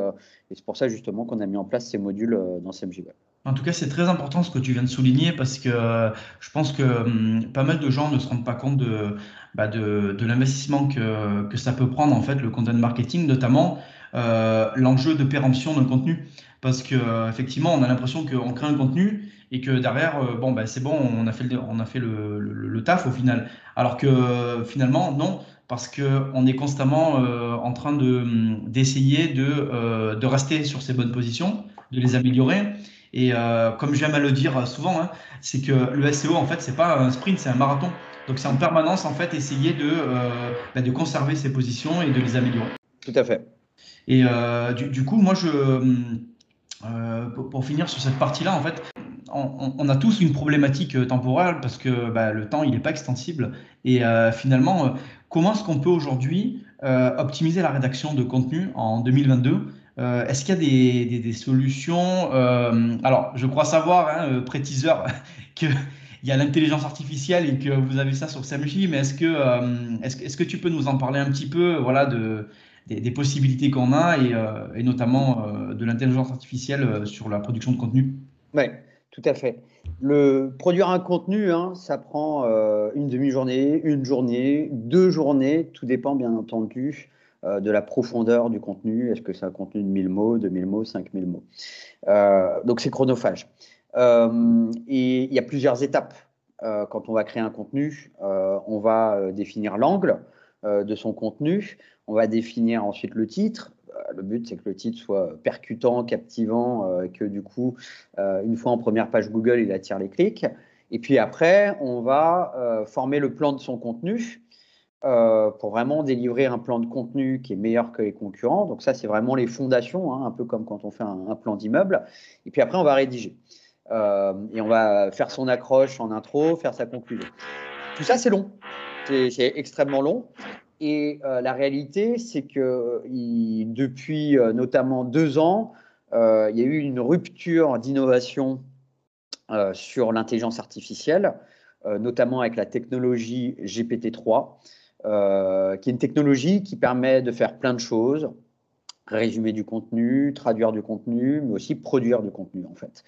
c'est pour ça justement qu'on a mis en place ces modules dans SMJ en tout cas, c'est très important ce que tu viens de souligner parce que euh, je pense que hum, pas mal de gens ne se rendent pas compte de, bah, de, l'investissement que, que, ça peut prendre, en fait, le content marketing, notamment euh, l'enjeu de péremption d'un contenu. Parce que euh, effectivement, on a l'impression qu'on crée un contenu et que derrière, bon, bah, c'est bon, on a fait, le, on a fait le, le, taf au final. Alors que finalement, non, parce qu'on est constamment en train hum, d'essayer de, de rester sur ces bonnes positions, de les améliorer. Et euh, comme j'aime à le dire souvent, hein, c'est que le SEO, en fait, c'est pas un sprint, c'est un marathon. Donc c'est en permanence, en fait, essayer de, euh, bah, de conserver ses positions et de les améliorer. Tout à fait. Et euh, du, coup, moi, je, pour, finir sur cette partie-là, en fait, on, a tous une problématique temporelle parce que bah, le temps, il n'est pas extensible. Et finalement, comment est-ce qu'on peut aujourd'hui optimiser la rédaction de contenu en 2022 euh, est-ce qu'il y a des, solutions euh, Alors, je crois savoir, hein, euh, pré-teaser, qu'il y a l'intelligence artificielle et que vous avez ça sur SAMJ, mais est-ce que, est-ce, que tu peux nous en parler un petit peu voilà, de, des, possibilités qu'on a et, notamment de l'intelligence artificielle sur la production de contenu Oui, tout à fait. Le, produire un contenu, hein, ça prend une demi-journée, une journée, deux journées, tout dépend bien entendu euh, de la profondeur du contenu. Est-ce que c'est un contenu de 1000 mots, 2000 mots, 5000 mots? Euh, Donc c'est chronophage. Euh, et il y a plusieurs étapes. quand on va créer un contenu, on va définir l'angle de son contenu, on va définir ensuite le titre, le but, c'est que le titre soit percutant, captivant, que du coup, une fois en première page Google, il attire les clics. Et puis après, on va former le plan de son contenu euh, pour vraiment délivrer un plan de contenu qui est meilleur que les concurrents. Donc ça, c'est vraiment les fondations, hein, un peu comme quand on fait un, plan d'immeuble. Et puis après, on va rédiger. Euh, et on va faire son accroche en intro, faire sa conclusion. Tout ça, c'est long. C'est extrêmement long. Et euh, la réalité, c'est que depuis notamment deux ans, il y a eu une rupture d'innovation sur l'intelligence artificielle, notamment avec la technologie GPT-3. Euh, qui est une technologie qui permet de faire plein de choses, résumer du contenu, traduire du contenu, mais aussi produire du contenu en fait.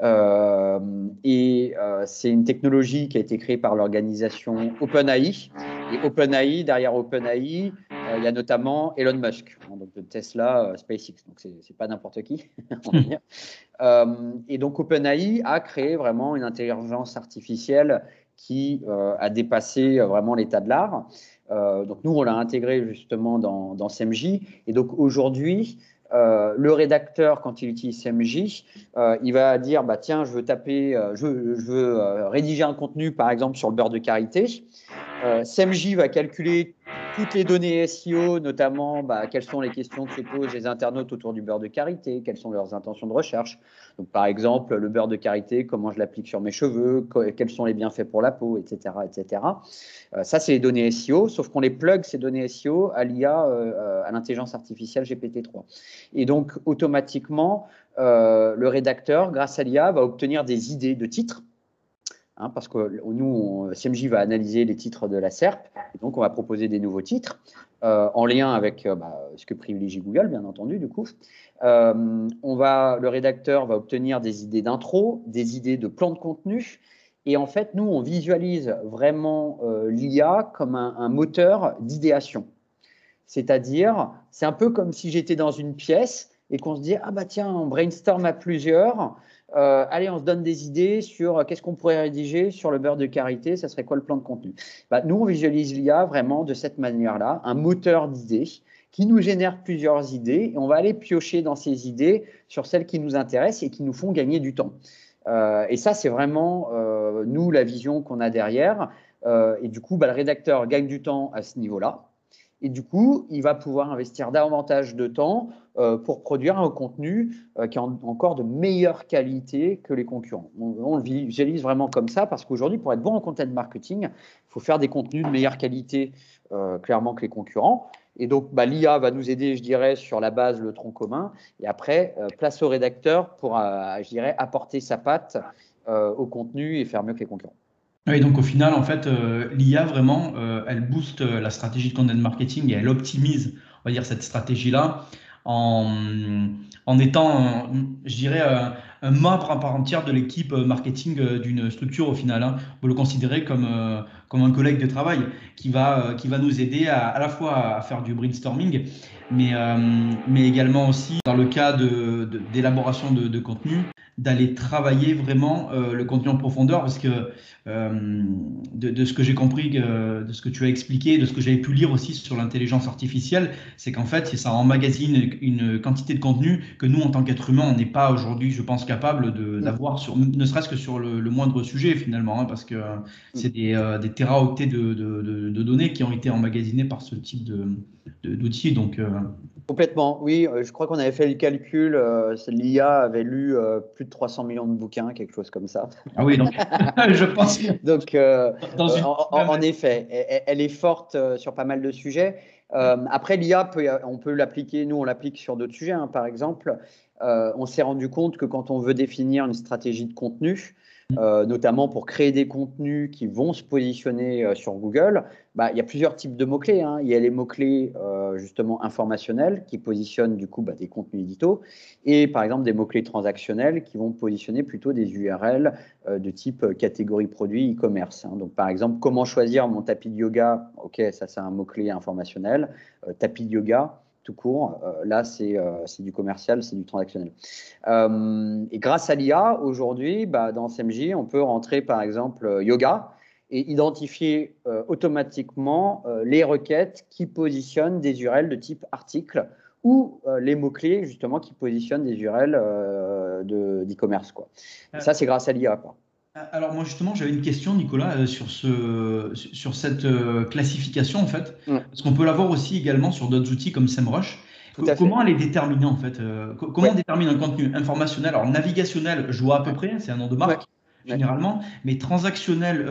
Euh, et euh, c'est une technologie qui a été créée par l'organisation OpenAI. Et OpenAI, derrière OpenAI, il y a notamment Elon Musk, hein, donc de Tesla, SpaceX. Donc c'est pas n'importe qui. et donc OpenAI a créé vraiment une intelligence artificielle qui a dépassé vraiment l'état de l'art. Donc nous, on l'a intégré justement dans, dans CMJ. Et donc aujourd'hui, euh, le rédacteur, quand il utilise CMJ, euh, il va dire bah, tiens, je veux taper, euh, je, veux rédiger un contenu, par exemple, sur le beurre de karité. CMJ va calculer toutes les données SEO, notamment bah, quelles sont les questions que se posent les internautes autour du beurre de karité, quelles sont leurs intentions de recherche. Donc, par exemple, le beurre de karité, comment je l'applique sur mes cheveux, quels sont les bienfaits pour la peau, etc. etc. Euh, ça, c'est les données SEO, sauf qu'on les plug, ces données SEO, à l'IA, euh, à l'intelligence artificielle GPT-3. Et donc, automatiquement, euh, le rédacteur, grâce à l'IA, va obtenir des idées de titres Hein, parce que nous, CMJ va analyser les titres de la SERP, et donc on va proposer des nouveaux titres euh, en lien avec euh, bah, ce que privilégie Google, bien entendu, du coup. Euh, le rédacteur va obtenir des idées d'intro, des idées de plan de contenu, et en fait, nous, on visualise vraiment l'IA comme un moteur d'idéation. C'est-à-dire, c'est un peu comme si j'étais dans une pièce et qu'on se dit, ah bah tiens, on brainstorm à plusieurs, euh, allez, on se donne des idées sur euh, qu'est-ce qu'on pourrait rédiger sur le beurre de karité, ça serait quoi le plan de contenu? Bah, Nous, on visualise l'IA vraiment de cette manière-là, un moteur d'idées qui nous génère plusieurs idées et on va aller piocher dans ces idées sur celles qui nous intéressent et qui nous font gagner du temps. Euh, et ça, c'est vraiment, nous, la vision qu'on a derrière. et du coup, bah, le rédacteur gagne du temps à ce niveau-là. Et du coup, il va pouvoir investir davantage de temps euh, pour produire un contenu euh, qui est encore de meilleure qualité que les concurrents. On, le visualise vraiment comme ça parce qu'aujourd'hui, pour être bon en content marketing, il faut faire des contenus de meilleure qualité euh, clairement que les concurrents. Et donc, bah, l'IA va nous aider, je dirais, sur la base, le tronc commun. Et après, place au rédacteur pour, je dirais, apporter sa patte au contenu et faire mieux que les concurrents. Oui, donc au final, en fait, euh, l'IA vraiment, euh, elle booste euh, la stratégie de content marketing et elle optimise, on va dire, cette stratégie-là en, en étant, je dirais, un membre à part entière de l'équipe marketing d'une structure au final. Hein. Vous le considérez comme, comme un collègue de travail qui va, qui va nous aider à, à la fois à faire du brainstorming, mais, mais également aussi dans le cas d'élaboration de, de, de contenu, d'aller travailler vraiment euh, le contenu en profondeur parce que euh, de, ce que j'ai compris, de ce que tu as expliqué, de ce que j'avais pu lire aussi sur l'intelligence artificielle, c'est qu'en fait, ça emmagasine une, quantité de contenu que nous, en tant qu'être humain, on n'est pas aujourd'hui, je pense, capable d'avoir, sur, ne serait-ce que sur le, moindre sujet finalement, hein, parce que c'est des, euh, des de, de, données qui ont été emmagasinées par ce type d'outils. Donc, Complètement, oui. Euh, je crois qu'on avait fait le calcul. Euh, L'IA avait lu euh, plus de 300 millions de bouquins, quelque chose comme ça. Ah oui, donc je pense. donc, en, effet, elle, est forte sur pas mal de sujets. après, l'IA, on peut l'appliquer. Nous, on l'applique sur d'autres sujets. Hein. par exemple, on s'est rendu compte que quand on veut définir une stratégie de contenu, euh, notamment pour créer des contenus qui vont se positionner euh, sur Google, bah, il y a plusieurs types de mots-clés. Hein. Il y a les mots-clés euh, justement informationnels qui positionnent du coup bah, des contenus édito et par exemple des mots-clés transactionnels qui vont positionner plutôt des URL de type catégorie produit e-commerce. Hein. Donc par exemple, comment choisir mon tapis de yoga? Ok, ça c'est un mot-clé informationnel. tapis de yoga, tout court. Euh, là, euh, c'est du commercial, c'est du transactionnel. Euh, et grâce à l'IA, aujourd'hui, bah, dans CMJ, on peut rentrer par exemple yoga et identifier automatiquement les requêtes qui positionnent des URL de type article ou les mots-clés justement qui positionnent des URL d'e-commerce. quoi. ça, c'est grâce à l'IA. Quoi. Alors moi justement j'avais une question Nicolas euh, sur, ce, sur cette euh, classification en fait, parce qu'on peut l'avoir aussi également sur d'autres outils comme SEMrush. Comment elle est déterminée en fait euh, Comment on détermine un contenu informationnel? Alors navigationnel, je vois à peu près, c'est un nom de marque généralement, mais transactionnel,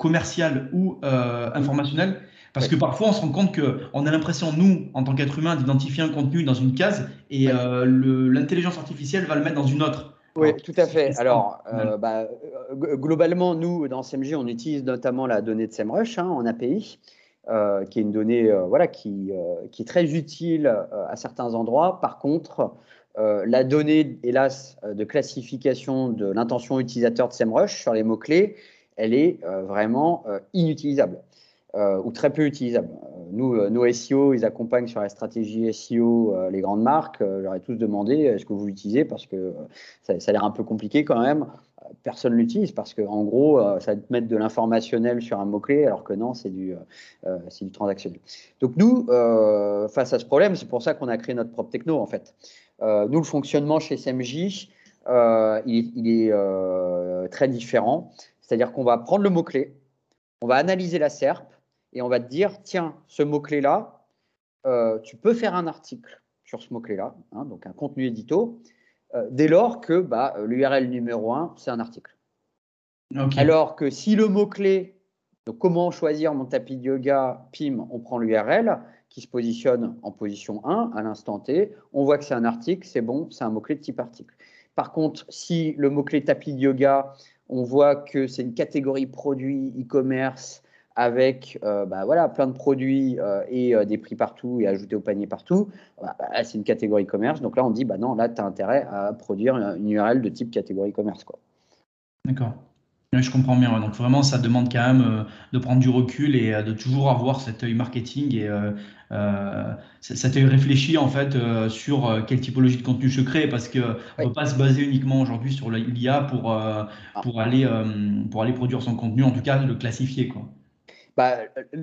commercial ou informationnel parce que parfois, on se rend compte qu'on a l'impression, nous, en tant qu'être humain, d'identifier un contenu dans une case et l'intelligence artificielle va le mettre dans une autre. Oui, tout à fait. Alors, euh, bah, euh, globalement, nous, dans CMG, on utilise notamment la donnée de SEMrush hein, en API, euh, qui est une donnée voilà, qui, qui, est très utile à certains endroits. Par contre, la donnée, hélas, de classification de l'intention utilisateur de SEMrush sur les mots-clés, elle est vraiment inutilisable. Ou très peu utilisable. Nous, nos SEO, ils accompagnent sur la stratégie SEO les grandes marques. J'aurais tous demandé est-ce que vous l'utilisez parce que ça, a l'air un peu compliqué quand même. personne l'utilise parce qu'en gros, ça va te mettre de l'informationnel sur un mot-clé, alors que non, c'est du, du transactionnel. Donc nous, face à ce problème, c'est pour ça qu'on a créé notre propre techno en fait. nous, le fonctionnement chez SMJ, il, est très différent. C'est-à-dire qu'on va prendre le mot-clé, on va analyser la SERP et on va te dire, tiens, ce mot-clé-là, tu peux faire un article sur ce mot-clé-là, hein, donc un contenu édito, euh, dès lors que bah, l'URL numéro 1, c'est un article. Alors que si le mot-clé, donc comment choisir mon tapis de yoga, PIM, on prend l'URL qui se positionne en position 1 à l'instant T, on voit que c'est un article, c'est bon, c'est un mot-clé de type article. Par contre, si le mot-clé tapis de yoga, on voit que c'est une catégorie produit e-commerce avec euh, bah, voilà, plein de produits euh, et euh, des prix partout et ajoutés au panier partout, bah, bah, c'est une catégorie commerce. Donc là, on dit, bah non, là, tu as intérêt à produire une URL de type catégorie commerce. D'accord. je comprends bien. Donc vraiment, ça demande quand même de prendre du recul et de toujours avoir cet œil marketing et cet œil réfléchi en fait sur quelle typologie de contenu je crée parce qu'on ne peut pas se baser uniquement aujourd'hui sur l'IA pour, ah. pour, aller, pour aller produire son contenu, en tout cas le classifier. Quoi. Bah,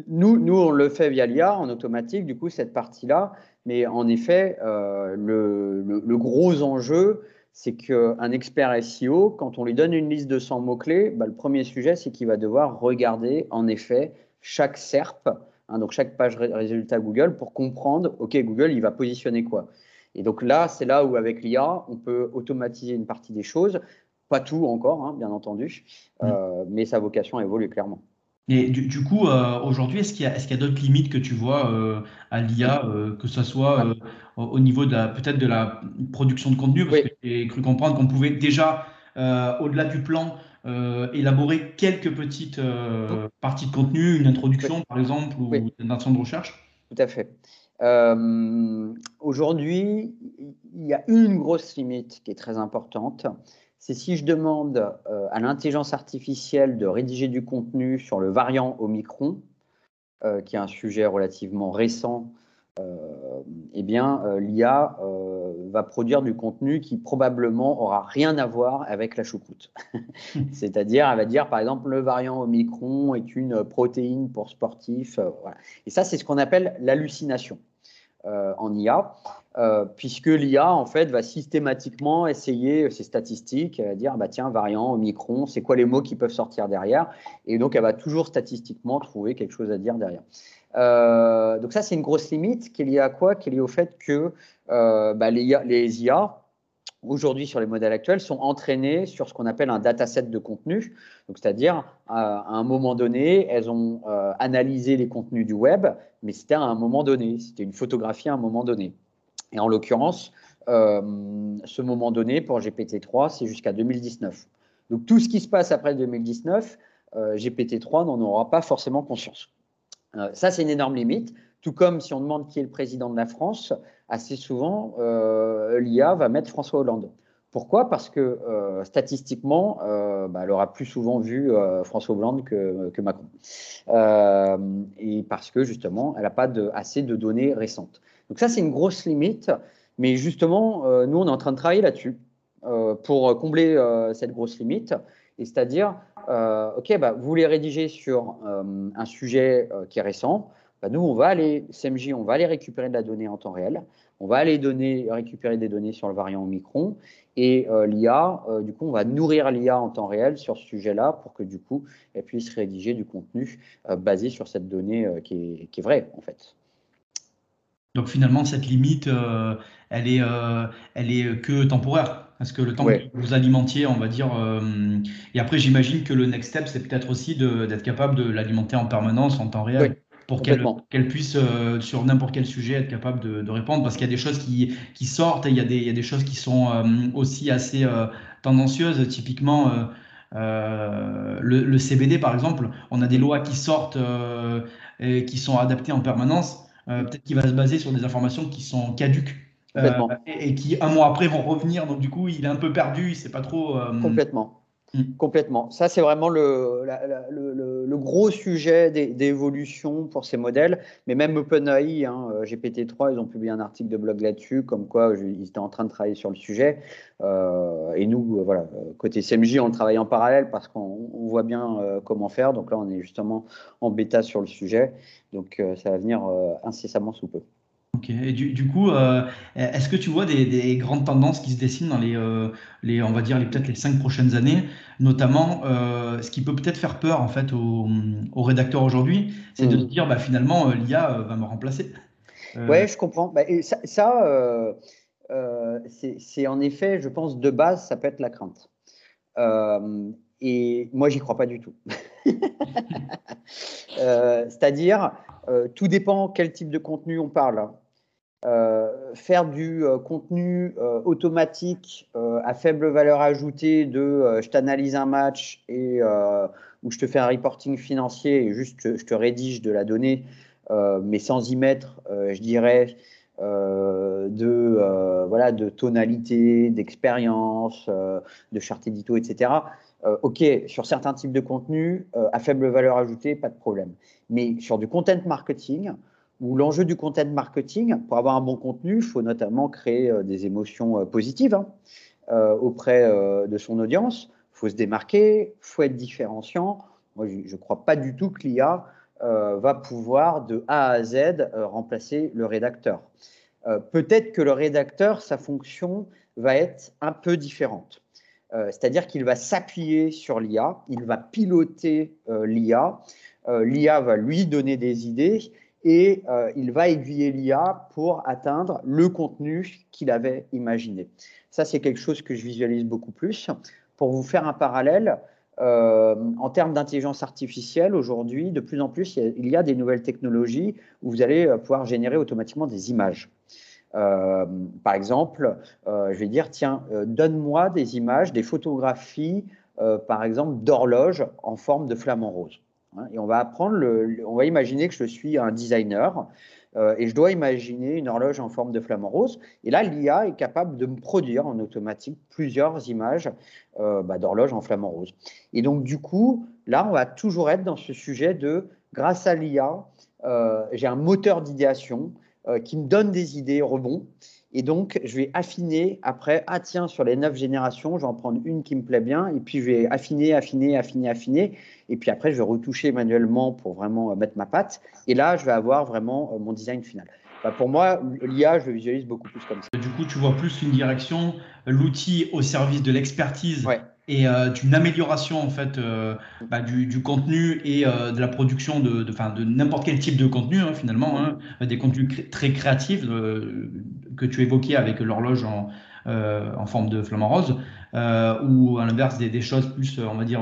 nous, nous, on le fait via l'IA en automatique, du coup, cette partie-là. Mais en effet, euh, le, le, gros enjeu, c'est qu'un expert SEO, quand on lui donne une liste de 100 mots-clés, bah, le premier sujet, c'est qu'il va devoir regarder, en effet, chaque SERP, hein, donc chaque page résultat Google, pour comprendre, OK, Google, il va positionner quoi. Et donc là, c'est là où, avec l'IA, on peut automatiser une partie des choses. Pas tout encore, hein, bien entendu, mmh. euh, mais sa vocation évolue clairement. Et du, coup, euh, aujourd'hui, est-ce qu'il y a, d'autres limites que tu vois euh, à l'IA, euh, que ce soit au niveau de peut-être de la production de contenu, parce que j'ai cru comprendre qu'on pouvait déjà, au-delà du plan, élaborer quelques petites parties de contenu, une introduction par exemple, ou une action de recherche? Tout à fait. aujourd'hui, il y a une grosse limite qui est très importante, c'est si je demande euh, à l'intelligence artificielle de rédiger du contenu sur le variant Omicron, euh, qui est un sujet relativement récent, euh, eh bien, l'IA va produire du contenu qui probablement aura rien à voir avec la choucroute. C'est-à-dire, elle va dire, par exemple, le variant Omicron est une protéine pour sportifs. Et ça, c'est ce qu'on appelle l'hallucination en IA. Euh, puisque l'IA en fait va systématiquement essayer ses statistiques, elle va dire bah tiens variant Omicron, c'est quoi les mots qui peuvent sortir derrière, et donc elle va toujours statistiquement trouver quelque chose à dire derrière. Euh, donc ça c'est une grosse limite qui est liée à quoi? Qui est liée au fait que euh, bah, les, IA, les IA aujourd'hui sur les modèles actuels sont entraînés sur ce qu'on appelle un dataset de contenu. Donc, c'est-à-dire, à un moment donné, elles ont analysé les contenus du web, mais c'était à un moment donné, c'était une photographie à un moment donné. Et en l'occurrence, euh, ce moment donné pour GPT-3, c'est jusqu'à 2019. Donc tout ce qui se passe après 2019, euh, GPT-3 n'en aura pas forcément conscience. Euh, ça, c'est une énorme limite. Tout comme si on demande qui est le président de la France, assez souvent, l'IA va mettre François Hollande. Pourquoi? Parce que statistiquement, bah, elle aura plus souvent vu François Hollande que, Macron. et parce que justement, elle n'a pas assez de données récentes. Donc ça, c'est une grosse limite. Mais justement, euh, nous, on est en train de travailler là-dessus euh, pour combler euh, cette grosse limite. Et c'est-à-dire, OK, bah, vous voulez rédiger sur un sujet qui est récent. Bah, nous, on va aller, CMJ, on va aller récupérer de la donnée en temps réel. On va aller récupérer des données sur le variant Omicron. Et l'IA, du coup, on va nourrir l'IA en temps réel sur ce sujet-là pour que, du coup, elle puisse rédiger du contenu basé sur cette donnée qui est vraie, en fait. Donc finalement, cette limite, euh, elle est, euh, elle est que temporaire. Parce que le temps que vous alimentiez, on va dire. Euh, et après, j'imagine que le next step, c'est peut-être aussi d'être capable de l'alimenter en permanence, en temps réel, pour qu'elle puisse, sur n'importe quel sujet, être capable de, répondre. Parce qu'il y a des choses qui, qui sortent et il y, a des, il y a des choses qui sont aussi assez tendancieuses. Typiquement, le, le, CBD, par exemple, on a des lois qui sortent et qui sont adaptées en permanence. Euh, peut-être qu'il va se baser sur des informations qui sont caduques. Euh, et, qui un mois après vont revenir. Donc du coup, il est un peu perdu, il sait pas trop. Euh, Complètement. Mm. Complètement. Ça, c'est vraiment le, gros sujet d'évolution pour ces modèles. Mais même OpenAI, hein, euh, GPT-3, ils ont publié un article de blog là-dessus, comme quoi ils étaient en train de travailler sur le sujet. Euh, et nous, euh, voilà, côté CMJ, on le travaille en parallèle parce qu'on voit bien comment faire. Donc là, on est justement en bêta sur le sujet. Donc ça va venir incessamment sous peu. Ok, et du, coup, euh, est-ce que tu vois des, grandes tendances qui se dessinent dans les, euh, les on va dire, les, peut-être les cinq prochaines années, notamment euh, ce qui peut peut-être faire peur en fait aux, rédacteurs aujourd'hui, c'est de se mm. dire bah, finalement l'IA va me remplacer. Ouais, je comprends. Bah, ça, ça c'est en effet, je pense, de base, ça peut être la crainte. Et moi, j'y crois pas du tout. C'est-à-dire, tout dépend quel type de contenu on parle. Euh, faire du euh, contenu euh, automatique à faible valeur ajoutée de je t'analyse un match et où je te fais un reporting financier et juste je te rédige de la donnée, mais sans y mettre, je dirais, de, voilà, de tonalité, d'expérience, de charte édito, etc. ok, sur certains types de contenus, à faible valeur ajoutée, pas de problème. Mais sur du content marketing, où l'enjeu du content marketing, pour avoir un bon contenu, il faut notamment créer euh, des émotions euh, positives hein, euh, auprès de son audience. Il faut se démarquer, il faut être différenciant. Moi, je ne crois pas du tout que l'IA va pouvoir de A à Z remplacer le rédacteur. Peut-être que le rédacteur, sa fonction va être un peu différente. C'est-à-dire qu'il va s'appuyer sur l'IA, il va piloter l'IA, l'IA va lui donner des idées et euh, il va aiguiller l'IA pour atteindre le contenu qu'il avait imaginé. Ça, c'est quelque chose que je visualise beaucoup plus. Pour vous faire un parallèle, euh, en termes d'intelligence artificielle, aujourd'hui, de plus en plus, il y, a, des nouvelles technologies où vous allez euh, pouvoir générer automatiquement des images. Par exemple, je vais dire, tiens, donne-moi des images, des photographies, par exemple, d'horloges en forme de flamant rose. Hein, et on va apprendre, on va imaginer que je suis un designer euh, et je dois imaginer une horloge en forme de flamant rose. Et là, l'IA est capable de me produire en automatique plusieurs images euh, bah, d'horloges en flamant rose. Et donc, du coup, là, on va toujours être dans ce sujet de, grâce à l'IA, euh, j'ai un moteur d'idéation qui me donne des idées rebonds. Et donc, je vais affiner après, ah tiens, sur les neuf générations, je vais en prendre une qui me plaît bien, et puis je vais affiner, affiner, affiner, affiner, et puis après, je vais retoucher manuellement pour vraiment euh, mettre ma patte, et là, je vais avoir vraiment euh, mon design final. Bah, pour moi, l'IA, je le visualise beaucoup plus comme ça. Du coup, tu vois plus une direction, l'outil au service de l'expertise et euh, d'une amélioration en fait bah, du, contenu et de la production de, de, n'importe quel type de contenu hein, finalement, hein, des contenus très créatifs que tu évoquais avec l'horloge en, euh, forme de flamant rose, euh, ou à l'inverse des, choses plus, on va dire,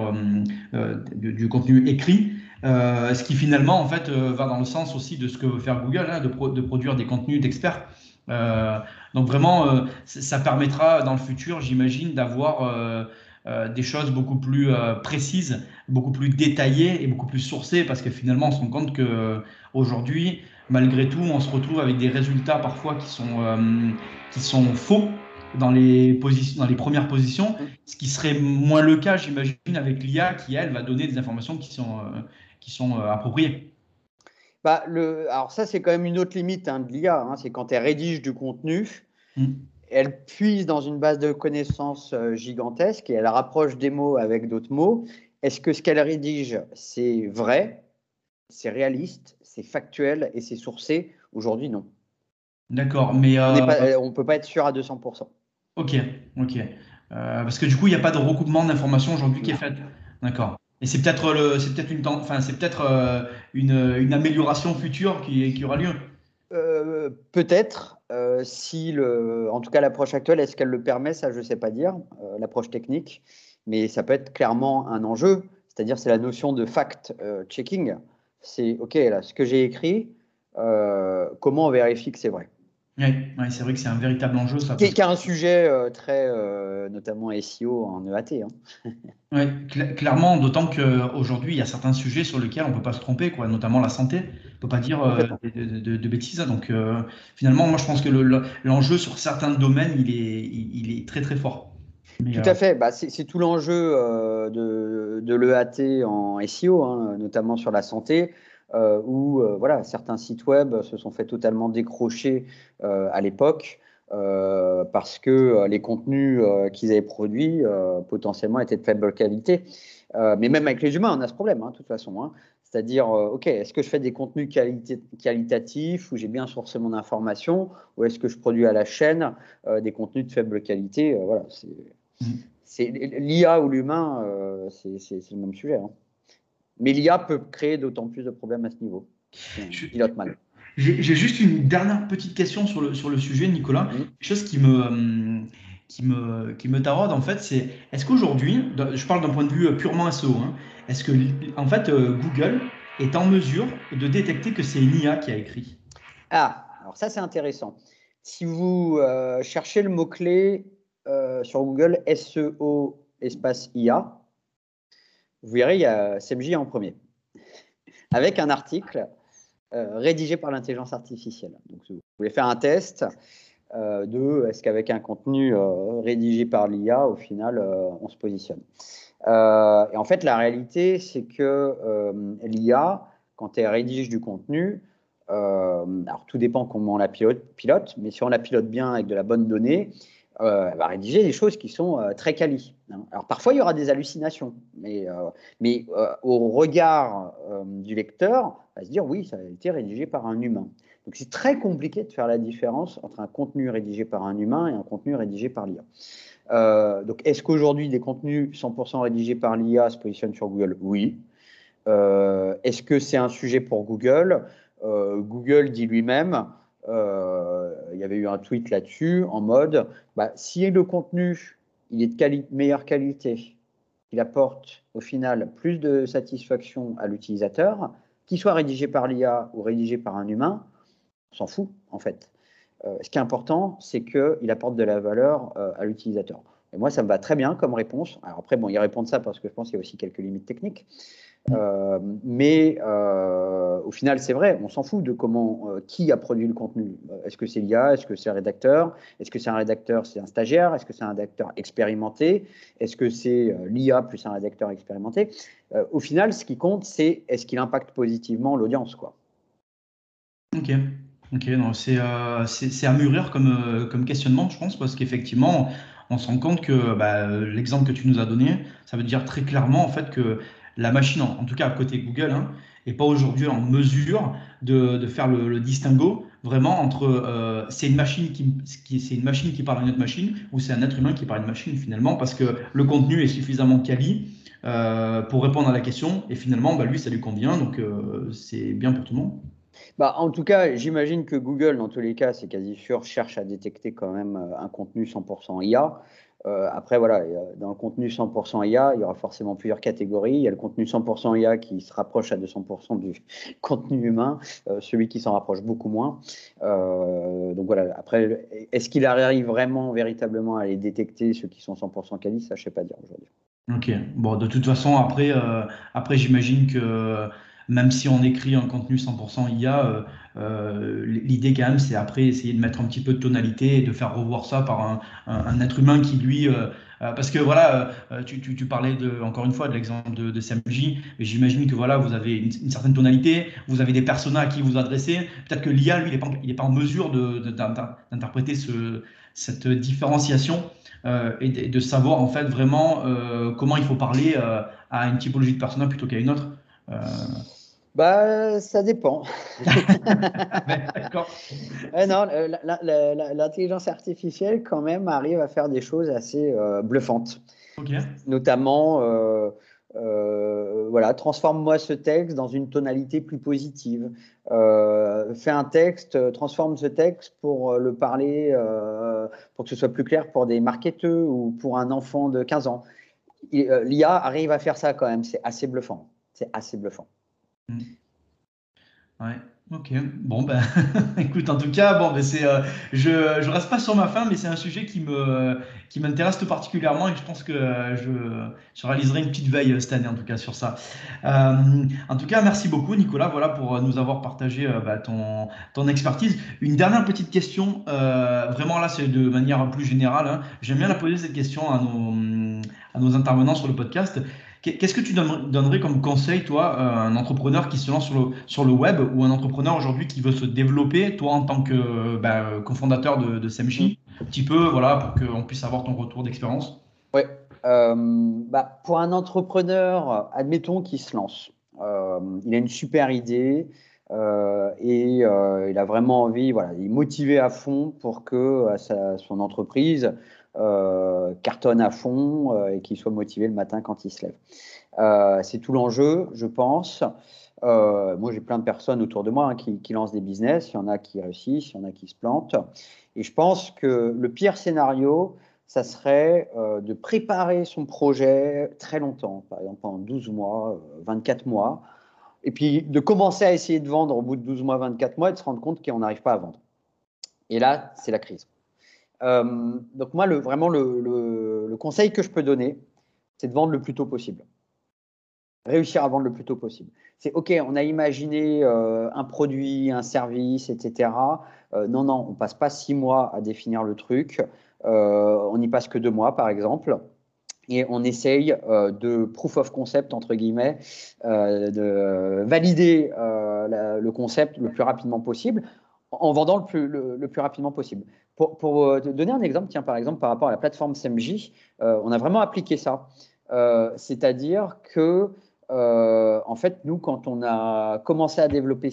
euh, du, contenu écrit. ce qui finalement en fait va dans le sens aussi de ce que veut faire Google, hein, de, de, produire des contenus d'experts. donc vraiment, ça permettra dans le futur, j'imagine, d'avoir des choses beaucoup plus précises, beaucoup plus détaillées et beaucoup plus sourcées, parce que finalement, on se rend compte que aujourd'hui, malgré tout, on se retrouve avec des résultats parfois qui sont, euh, qui sont faux dans les, positions, dans les premières positions, ce qui serait moins le cas, j'imagine, avec l'IA qui, elle, va donner des informations qui sont, euh, qui sont euh, appropriées. Bah, le, alors ça, c'est quand même une autre limite hein, de l'IA, hein, c'est quand elle rédige du contenu, mmh. Elle puise dans une base de connaissances gigantesque et elle rapproche des mots avec d'autres mots. Est-ce que ce qu'elle rédige, c'est vrai, c'est réaliste, c'est factuel et c'est sourcé? Aujourd'hui, non. D'accord, mais. On ne peut pas être sûr à 200%. Ok, ok. Euh, parce que du coup, il n'y a pas de recoupement d'informations aujourd'hui qui est fait. D'accord. Et c'est peut-être le, c'est peut-être une, enfin, c'est peut-être euh, une, une, amélioration future qui, qui aura lieu. Euh, peut-être, si le, en tout cas l'approche actuelle, est-ce qu'elle le permet, ça je ne sais pas dire, l'approche technique, mais ça peut être clairement un enjeu, c'est-à-dire c'est la notion de fact-checking c'est OK, là, ce que j'ai écrit, euh, comment on vérifie que c'est vrai? Oui, c'est vrai que c'est un véritable enjeu. Ça, qui, a un sujet euh, très, euh, notamment SEO en EAT. Hein. oui, clairement, d'autant qu'aujourd'hui, il y a certains sujets sur lesquels on ne peut pas se tromper, quoi, notamment la santé. On ne peut pas dire de, bêtises. Donc, finalement, moi, je pense que l'enjeu sur certains domaines, il est, il, est très, très fort. Tout à fait. Bah, c'est tout l'enjeu de, de l'EAT en SEO, hein, notamment sur la santé. Où voilà, certains sites web se sont fait totalement décrocher à l'époque parce que les contenus qu'ils avaient produits potentiellement étaient de faible qualité. mais même avec les humains, on a ce problème, hein, de toute façon. Hein. C'est-à-dire, euh, OK, est-ce que je fais des contenus qualitatifs où j'ai bien sourcé mon information ou est-ce que je produis à la chaîne euh, des contenus de faible qualité euh, Voilà, c'est mm. l'IA ou l'humain, c'est le même sujet. Hein. Mais l'IA peut créer d'autant plus de problèmes à ce niveau. Pilote mal. J'ai juste une dernière petite question sur le, sur le sujet, Nicolas. Mm. Quelque chose qui me, qui me, qui me taraude, en fait, c'est est-ce qu'aujourd'hui, je parle d'un point de vue purement SEO, hein, est-ce que, en fait, euh, Google est en mesure de détecter que c'est une IA qui a écrit? Ah, alors ça, c'est intéressant. Si vous euh, cherchez le mot-clé euh, sur Google SEO espace IA, vous verrez, il y a SEMJ en premier, avec un article rédigé par l'intelligence artificielle. Donc, vous voulez faire un test de est-ce qu'avec un contenu rédigé par l'IA, au final, on se positionne. Euh, et en fait, la réalité, c'est que euh, l'IA, quand elle rédige du contenu, euh, alors tout dépend comment on la pilote, mais si on la pilote bien avec de la bonne donnée, elle va rédiger des choses qui sont très qualies. Hein. Alors parfois, il y aura des hallucinations, mais, mais au regard du lecteur, on va se dire oui, ça a été rédigé par un humain. Donc c'est très compliqué de faire la différence entre un contenu rédigé par un humain et un contenu rédigé par l'IA. Euh, donc, est-ce qu'aujourd'hui, des contenus 100% rédigés par l'IA se positionnent sur Google? Oui. Euh, est-ce que c'est un sujet pour Google? Euh, Google dit lui-même, il y avait eu un tweet là-dessus, en mode, bah, si le contenu il est de meilleure qualité, il apporte au final plus de satisfaction à l'utilisateur, qu'il soit rédigé par l'IA ou rédigé par un humain, on s'en fout en fait. Euh, ce qui est important, c'est qu'il apporte de la valeur euh, à l'utilisateur. Et moi, ça me va très bien comme réponse. Alors après, bon, ils répondent ça parce que je pense qu'il y a aussi quelques limites techniques. Euh, mais au final, c'est vrai, on s'en fout de comment, qui a produit le contenu. Est-ce que c'est l'IA Est-ce que c'est un rédacteur Est-ce que c'est un rédacteur, c'est un stagiaire Est-ce que c'est un rédacteur expérimenté Est-ce que c'est l'IA plus un rédacteur expérimenté Au final, ce qui compte, c'est est-ce qu'il impacte positivement l'audience, quoi. Ok. Ok, c'est euh, à mûrir comme, euh, comme questionnement, je pense, parce qu'effectivement, on se rend compte que bah, l'exemple que tu nous as donné, ça veut dire très clairement en fait que la machine, en, tout cas à côté Google, hein, n'est pas aujourd'hui en mesure de, faire le, distinguo vraiment entre euh, c'est une machine qui, une machine qui parle à une autre machine ou c'est un être humain qui parle à une machine finalement parce que le contenu est suffisamment quali pour répondre à la question et finalement bah, lui ça lui convient donc c'est bien pour tout le monde. Bah, en tout cas, j'imagine que Google, dans tous les cas, c'est quasi sûr, cherche à détecter quand même euh, un contenu 100% IA. Euh, après, voilà, dans le contenu 100% IA, il y aura forcément plusieurs catégories. Il y a le contenu 100% IA qui se rapproche à 200% du contenu humain, euh, celui qui s'en rapproche beaucoup moins. donc voilà, après, est-ce qu'il arrive vraiment, véritablement à les détecter, ceux qui sont 100% quali? Ça, je ne sais pas dire aujourd'hui. Ok, bon, de toute façon, après, après j'imagine que même si on écrit un contenu 100% IA, euh, euh, l'idée quand même, c'est après essayer de mettre un petit peu de tonalité et de faire revoir ça par un, être humain qui lui... Euh, parce que voilà, tu, parlais encore une fois de l'exemple de, de CMJ, j'imagine que voilà, vous avez une, certaine tonalité, vous avez des personas à qui vous adressez. Peut-être que l'IA, lui, il n'est pas, en mesure d'interpréter cette différenciation et de, savoir en fait vraiment comment il faut parler à une typologie de persona plutôt qu'à une autre. Bah, ça dépend. D'accord. non, l'intelligence artificielle, quand même, arrive à faire des choses assez euh, bluffantes. Notamment, euh, euh, voilà, transforme-moi ce texte dans une tonalité plus positive. fais un texte, transforme ce texte pour le parler, pour que ce soit plus clair pour des marketeurs ou pour un enfant de 15 ans. L'IA arrive à faire ça quand même, c'est assez bluffant. C'est assez bluffant. Mm. Ouais. Ok, bon ben, écoute, en tout cas, bon ben c'est, euh, je, je reste pas sur ma fin, mais c'est un sujet qui me, qui m'intéresse tout particulièrement et je pense que euh, je, je réaliserai une petite veille euh, cette année en tout cas sur ça. Euh, en tout cas, merci beaucoup Nicolas, voilà pour nous avoir partagé bah, ton, ton expertise. Une dernière petite question, vraiment là c'est de manière plus générale. hein. J'aime bien la poser cette question à nos, à nos intervenants sur le podcast. Qu'est-ce que tu donnerais comme conseil, toi, euh, un entrepreneur qui se lance sur le, sur le web ou un entrepreneur aujourd'hui qui veut se développer, toi en tant que bah, cofondateur de, de SEMJ, un petit peu, voilà, pour qu'on puisse avoir ton retour d'expérience? Oui. Euh, bah, pour un entrepreneur, admettons qu'il se lance, euh, il a une super idée euh, et il a vraiment envie, voilà, il est motivé à fond pour que sa, son entreprise euh, cartonne à fond euh, et qu'il soit motivé le matin quand il se lève. Euh, c'est tout l'enjeu, je pense. Moi, j'ai plein de personnes autour de moi hein, qui, qui, lancent des business. Il y en a qui réussissent, il y en a qui se plantent. Et je pense que le pire scénario, ça serait de préparer son projet très longtemps, par exemple pendant 12 mois, 24 mois, et puis de commencer à essayer de vendre au bout de 12 mois, 24 mois et de se rendre compte qu'on n'arrive pas à vendre. Et là, c'est la crise. Euh, donc moi, vraiment, le, conseil que je peux donner, c'est de vendre le plus tôt possible. Réussir à vendre le plus tôt possible. C'est OK, on a imaginé euh, un produit, un service, etc. Euh, non, non, on passe pas six mois à définir le truc. On n'y passe que deux mois, par exemple. Et on essaye de proof of concept, entre guillemets, de valider le concept le plus rapidement possible en vendant le plus rapidement possible. Pour, euh, donner un exemple, tiens, par exemple, par rapport à la plateforme SMJ, euh, on a vraiment appliqué ça. Euh, C'est-à-dire que, en fait, nous, quand on a commencé à développer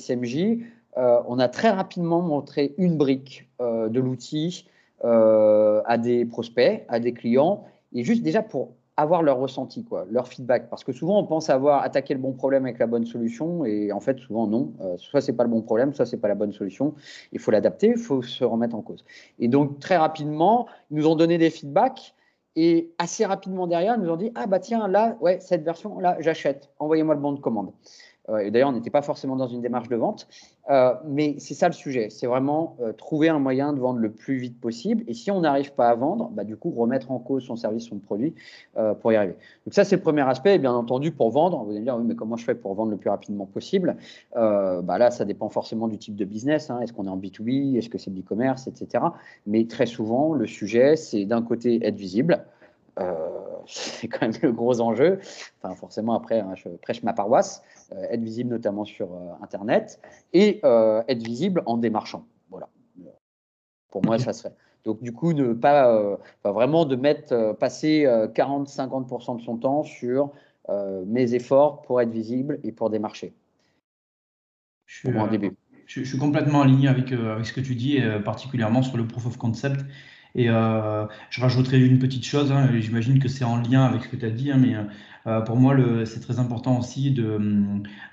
euh, on a très rapidement montré une brique de l'outil à des prospects, à des clients, et juste déjà pour avoir leur ressenti, quoi, leur feedback. Parce que souvent, on pense avoir attaqué le bon problème avec la bonne solution, et en fait, souvent, non. Euh, soit c'est pas le bon problème, soit c'est pas la bonne solution. Il faut l'adapter, il faut se remettre en cause. Et donc, très rapidement, ils nous ont donné des feedbacks, et assez rapidement derrière, ils nous ont dit Ah, bah tiens, là, ouais, cette version-là, j'achète. Envoyez-moi le bon de commande. Euh, et d'ailleurs, on n'était pas forcément dans une démarche de vente, euh, mais c'est ça le sujet. C'est vraiment euh, trouver un moyen de vendre le plus vite possible. Et si on n'arrive pas à vendre, bah, du coup, remettre en cause son service, son produit pour y arriver. Donc ça, c'est le premier aspect. Et bien entendu, pour vendre, vous allez me dire, oui, mais comment je fais pour vendre le plus rapidement possible? Bah Là, ça dépend forcément du type de business. Hein. Est-ce qu'on est en B2B Est-ce que c'est e-commerce, etc. Mais très souvent, le sujet, c'est d'un côté être visible. Euh, c'est quand même le gros enjeu. Enfin, forcément, après, hein, je prêche ma paroisse. Euh, être visible notamment sur euh, Internet et être visible en démarchant. Voilà. Pour moi, ça serait. Donc, du coup, ne pas, vraiment de mettre, passer 40-50% de son temps sur mes efforts pour être visible et pour démarcher. Je suis, pour début. Je, je, suis complètement aligné avec, avec ce que tu dis, particulièrement sur le proof of concept. Et euh, je rajouterai une petite chose, hein, j'imagine que c'est en lien avec ce que tu as dit, hein, mais euh, pour moi, c'est très important aussi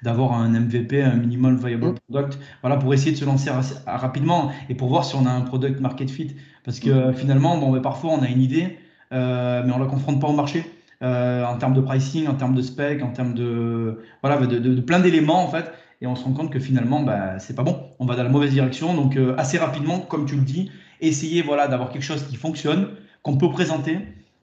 d'avoir un MVP, un minimum viable mmh. product, voilà, pour essayer de se lancer rapidement et pour voir si on a un product market fit. Parce que mmh. finalement, bon, ben, parfois, on a une idée, euh, mais on ne la confronte pas au marché. Euh, en termes de pricing, en termes de spec, en termes de, voilà, de, de, de plein d'éléments en fait, et on se rend compte que finalement, bah, c'est pas bon, on va dans la mauvaise direction. Donc euh, assez rapidement, comme tu le dis, essayer voilà, d'avoir quelque chose qui fonctionne, qu'on peut présenter,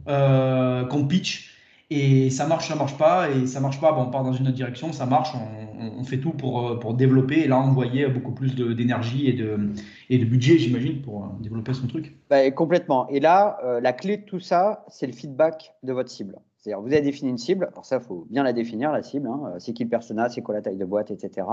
euh, qu'on pitch. Et ça marche, ça marche pas. Et ça marche pas, bon, on part dans une autre direction. Ça marche, on, fait tout pour, pour développer. Et là, envoyer beaucoup plus d'énergie et de, et de budget, j'imagine, pour développer son truc. Bah, complètement. Et là, euh, la clé de tout ça, c'est le feedback de votre cible. C'est-à-dire, vous avez défini une cible. Alors ça, il faut bien la définir, la cible. Hein. C'est qui le persona, c'est quoi la taille de boîte, etc.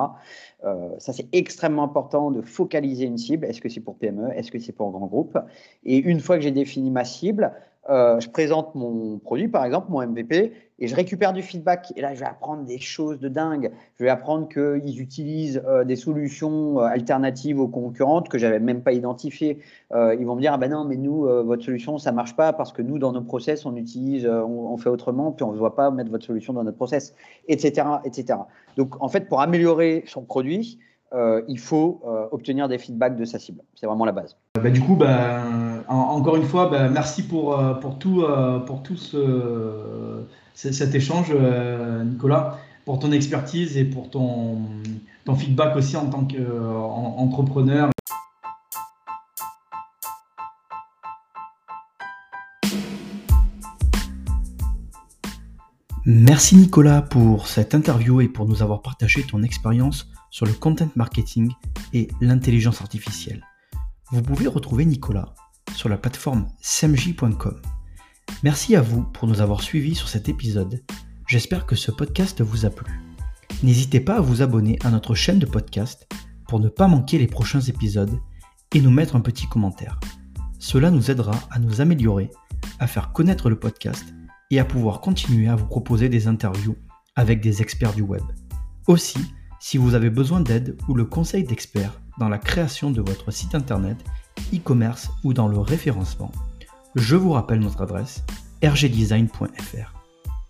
Euh, ça, c'est extrêmement important de focaliser une cible. Est-ce que c'est pour PME Est-ce que c'est pour grand groupe? Et une fois que j'ai défini ma cible, euh, je présente mon produit, par exemple, mon MVP, et je récupère du feedback. Et là, je vais apprendre des choses de dingue. Je vais apprendre qu'ils utilisent euh, des solutions euh, alternatives aux concurrentes que j'avais même pas identifiées. Ils vont me dire, ah ben non, mais nous, votre solution, ça marche pas parce que nous, dans nos process, on utilise, on, fait autrement, puis on ne voit pas mettre votre solution dans notre process, etc., etc. Donc, en fait, pour améliorer son produit, il faut obtenir des feedbacks de sa cible. C'est vraiment la base. Bah, du coup, bah, en, encore une fois, bah, merci pour, euh, pour tout, tout ce, cet échange, Nicolas. pour ton expertise et pour ton feedback aussi en tant qu'entrepreneur. Merci Nicolas pour cette interview et pour nous avoir partagé ton expérience sur le content marketing et l'intelligence artificielle. Vous pouvez retrouver Nicolas sur la plateforme semj.com. Merci à vous pour nous avoir suivis sur cet épisode. J'espère que ce podcast vous a plu. N'hésitez pas à vous abonner à notre chaîne de podcast pour ne pas manquer les prochains épisodes et nous mettre un petit commentaire. Cela nous aidera à nous améliorer, à faire connaître le podcast et à pouvoir continuer à vous proposer des interviews avec des experts du web. Aussi, si vous avez besoin d'aide ou le conseil d'experts dans la création de votre site internet, e-commerce ou dans le référencement, je vous rappelle notre adresse rgdesign.fr.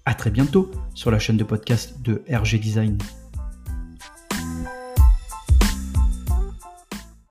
A très bientôt sur la chaîne de podcast de RG Design.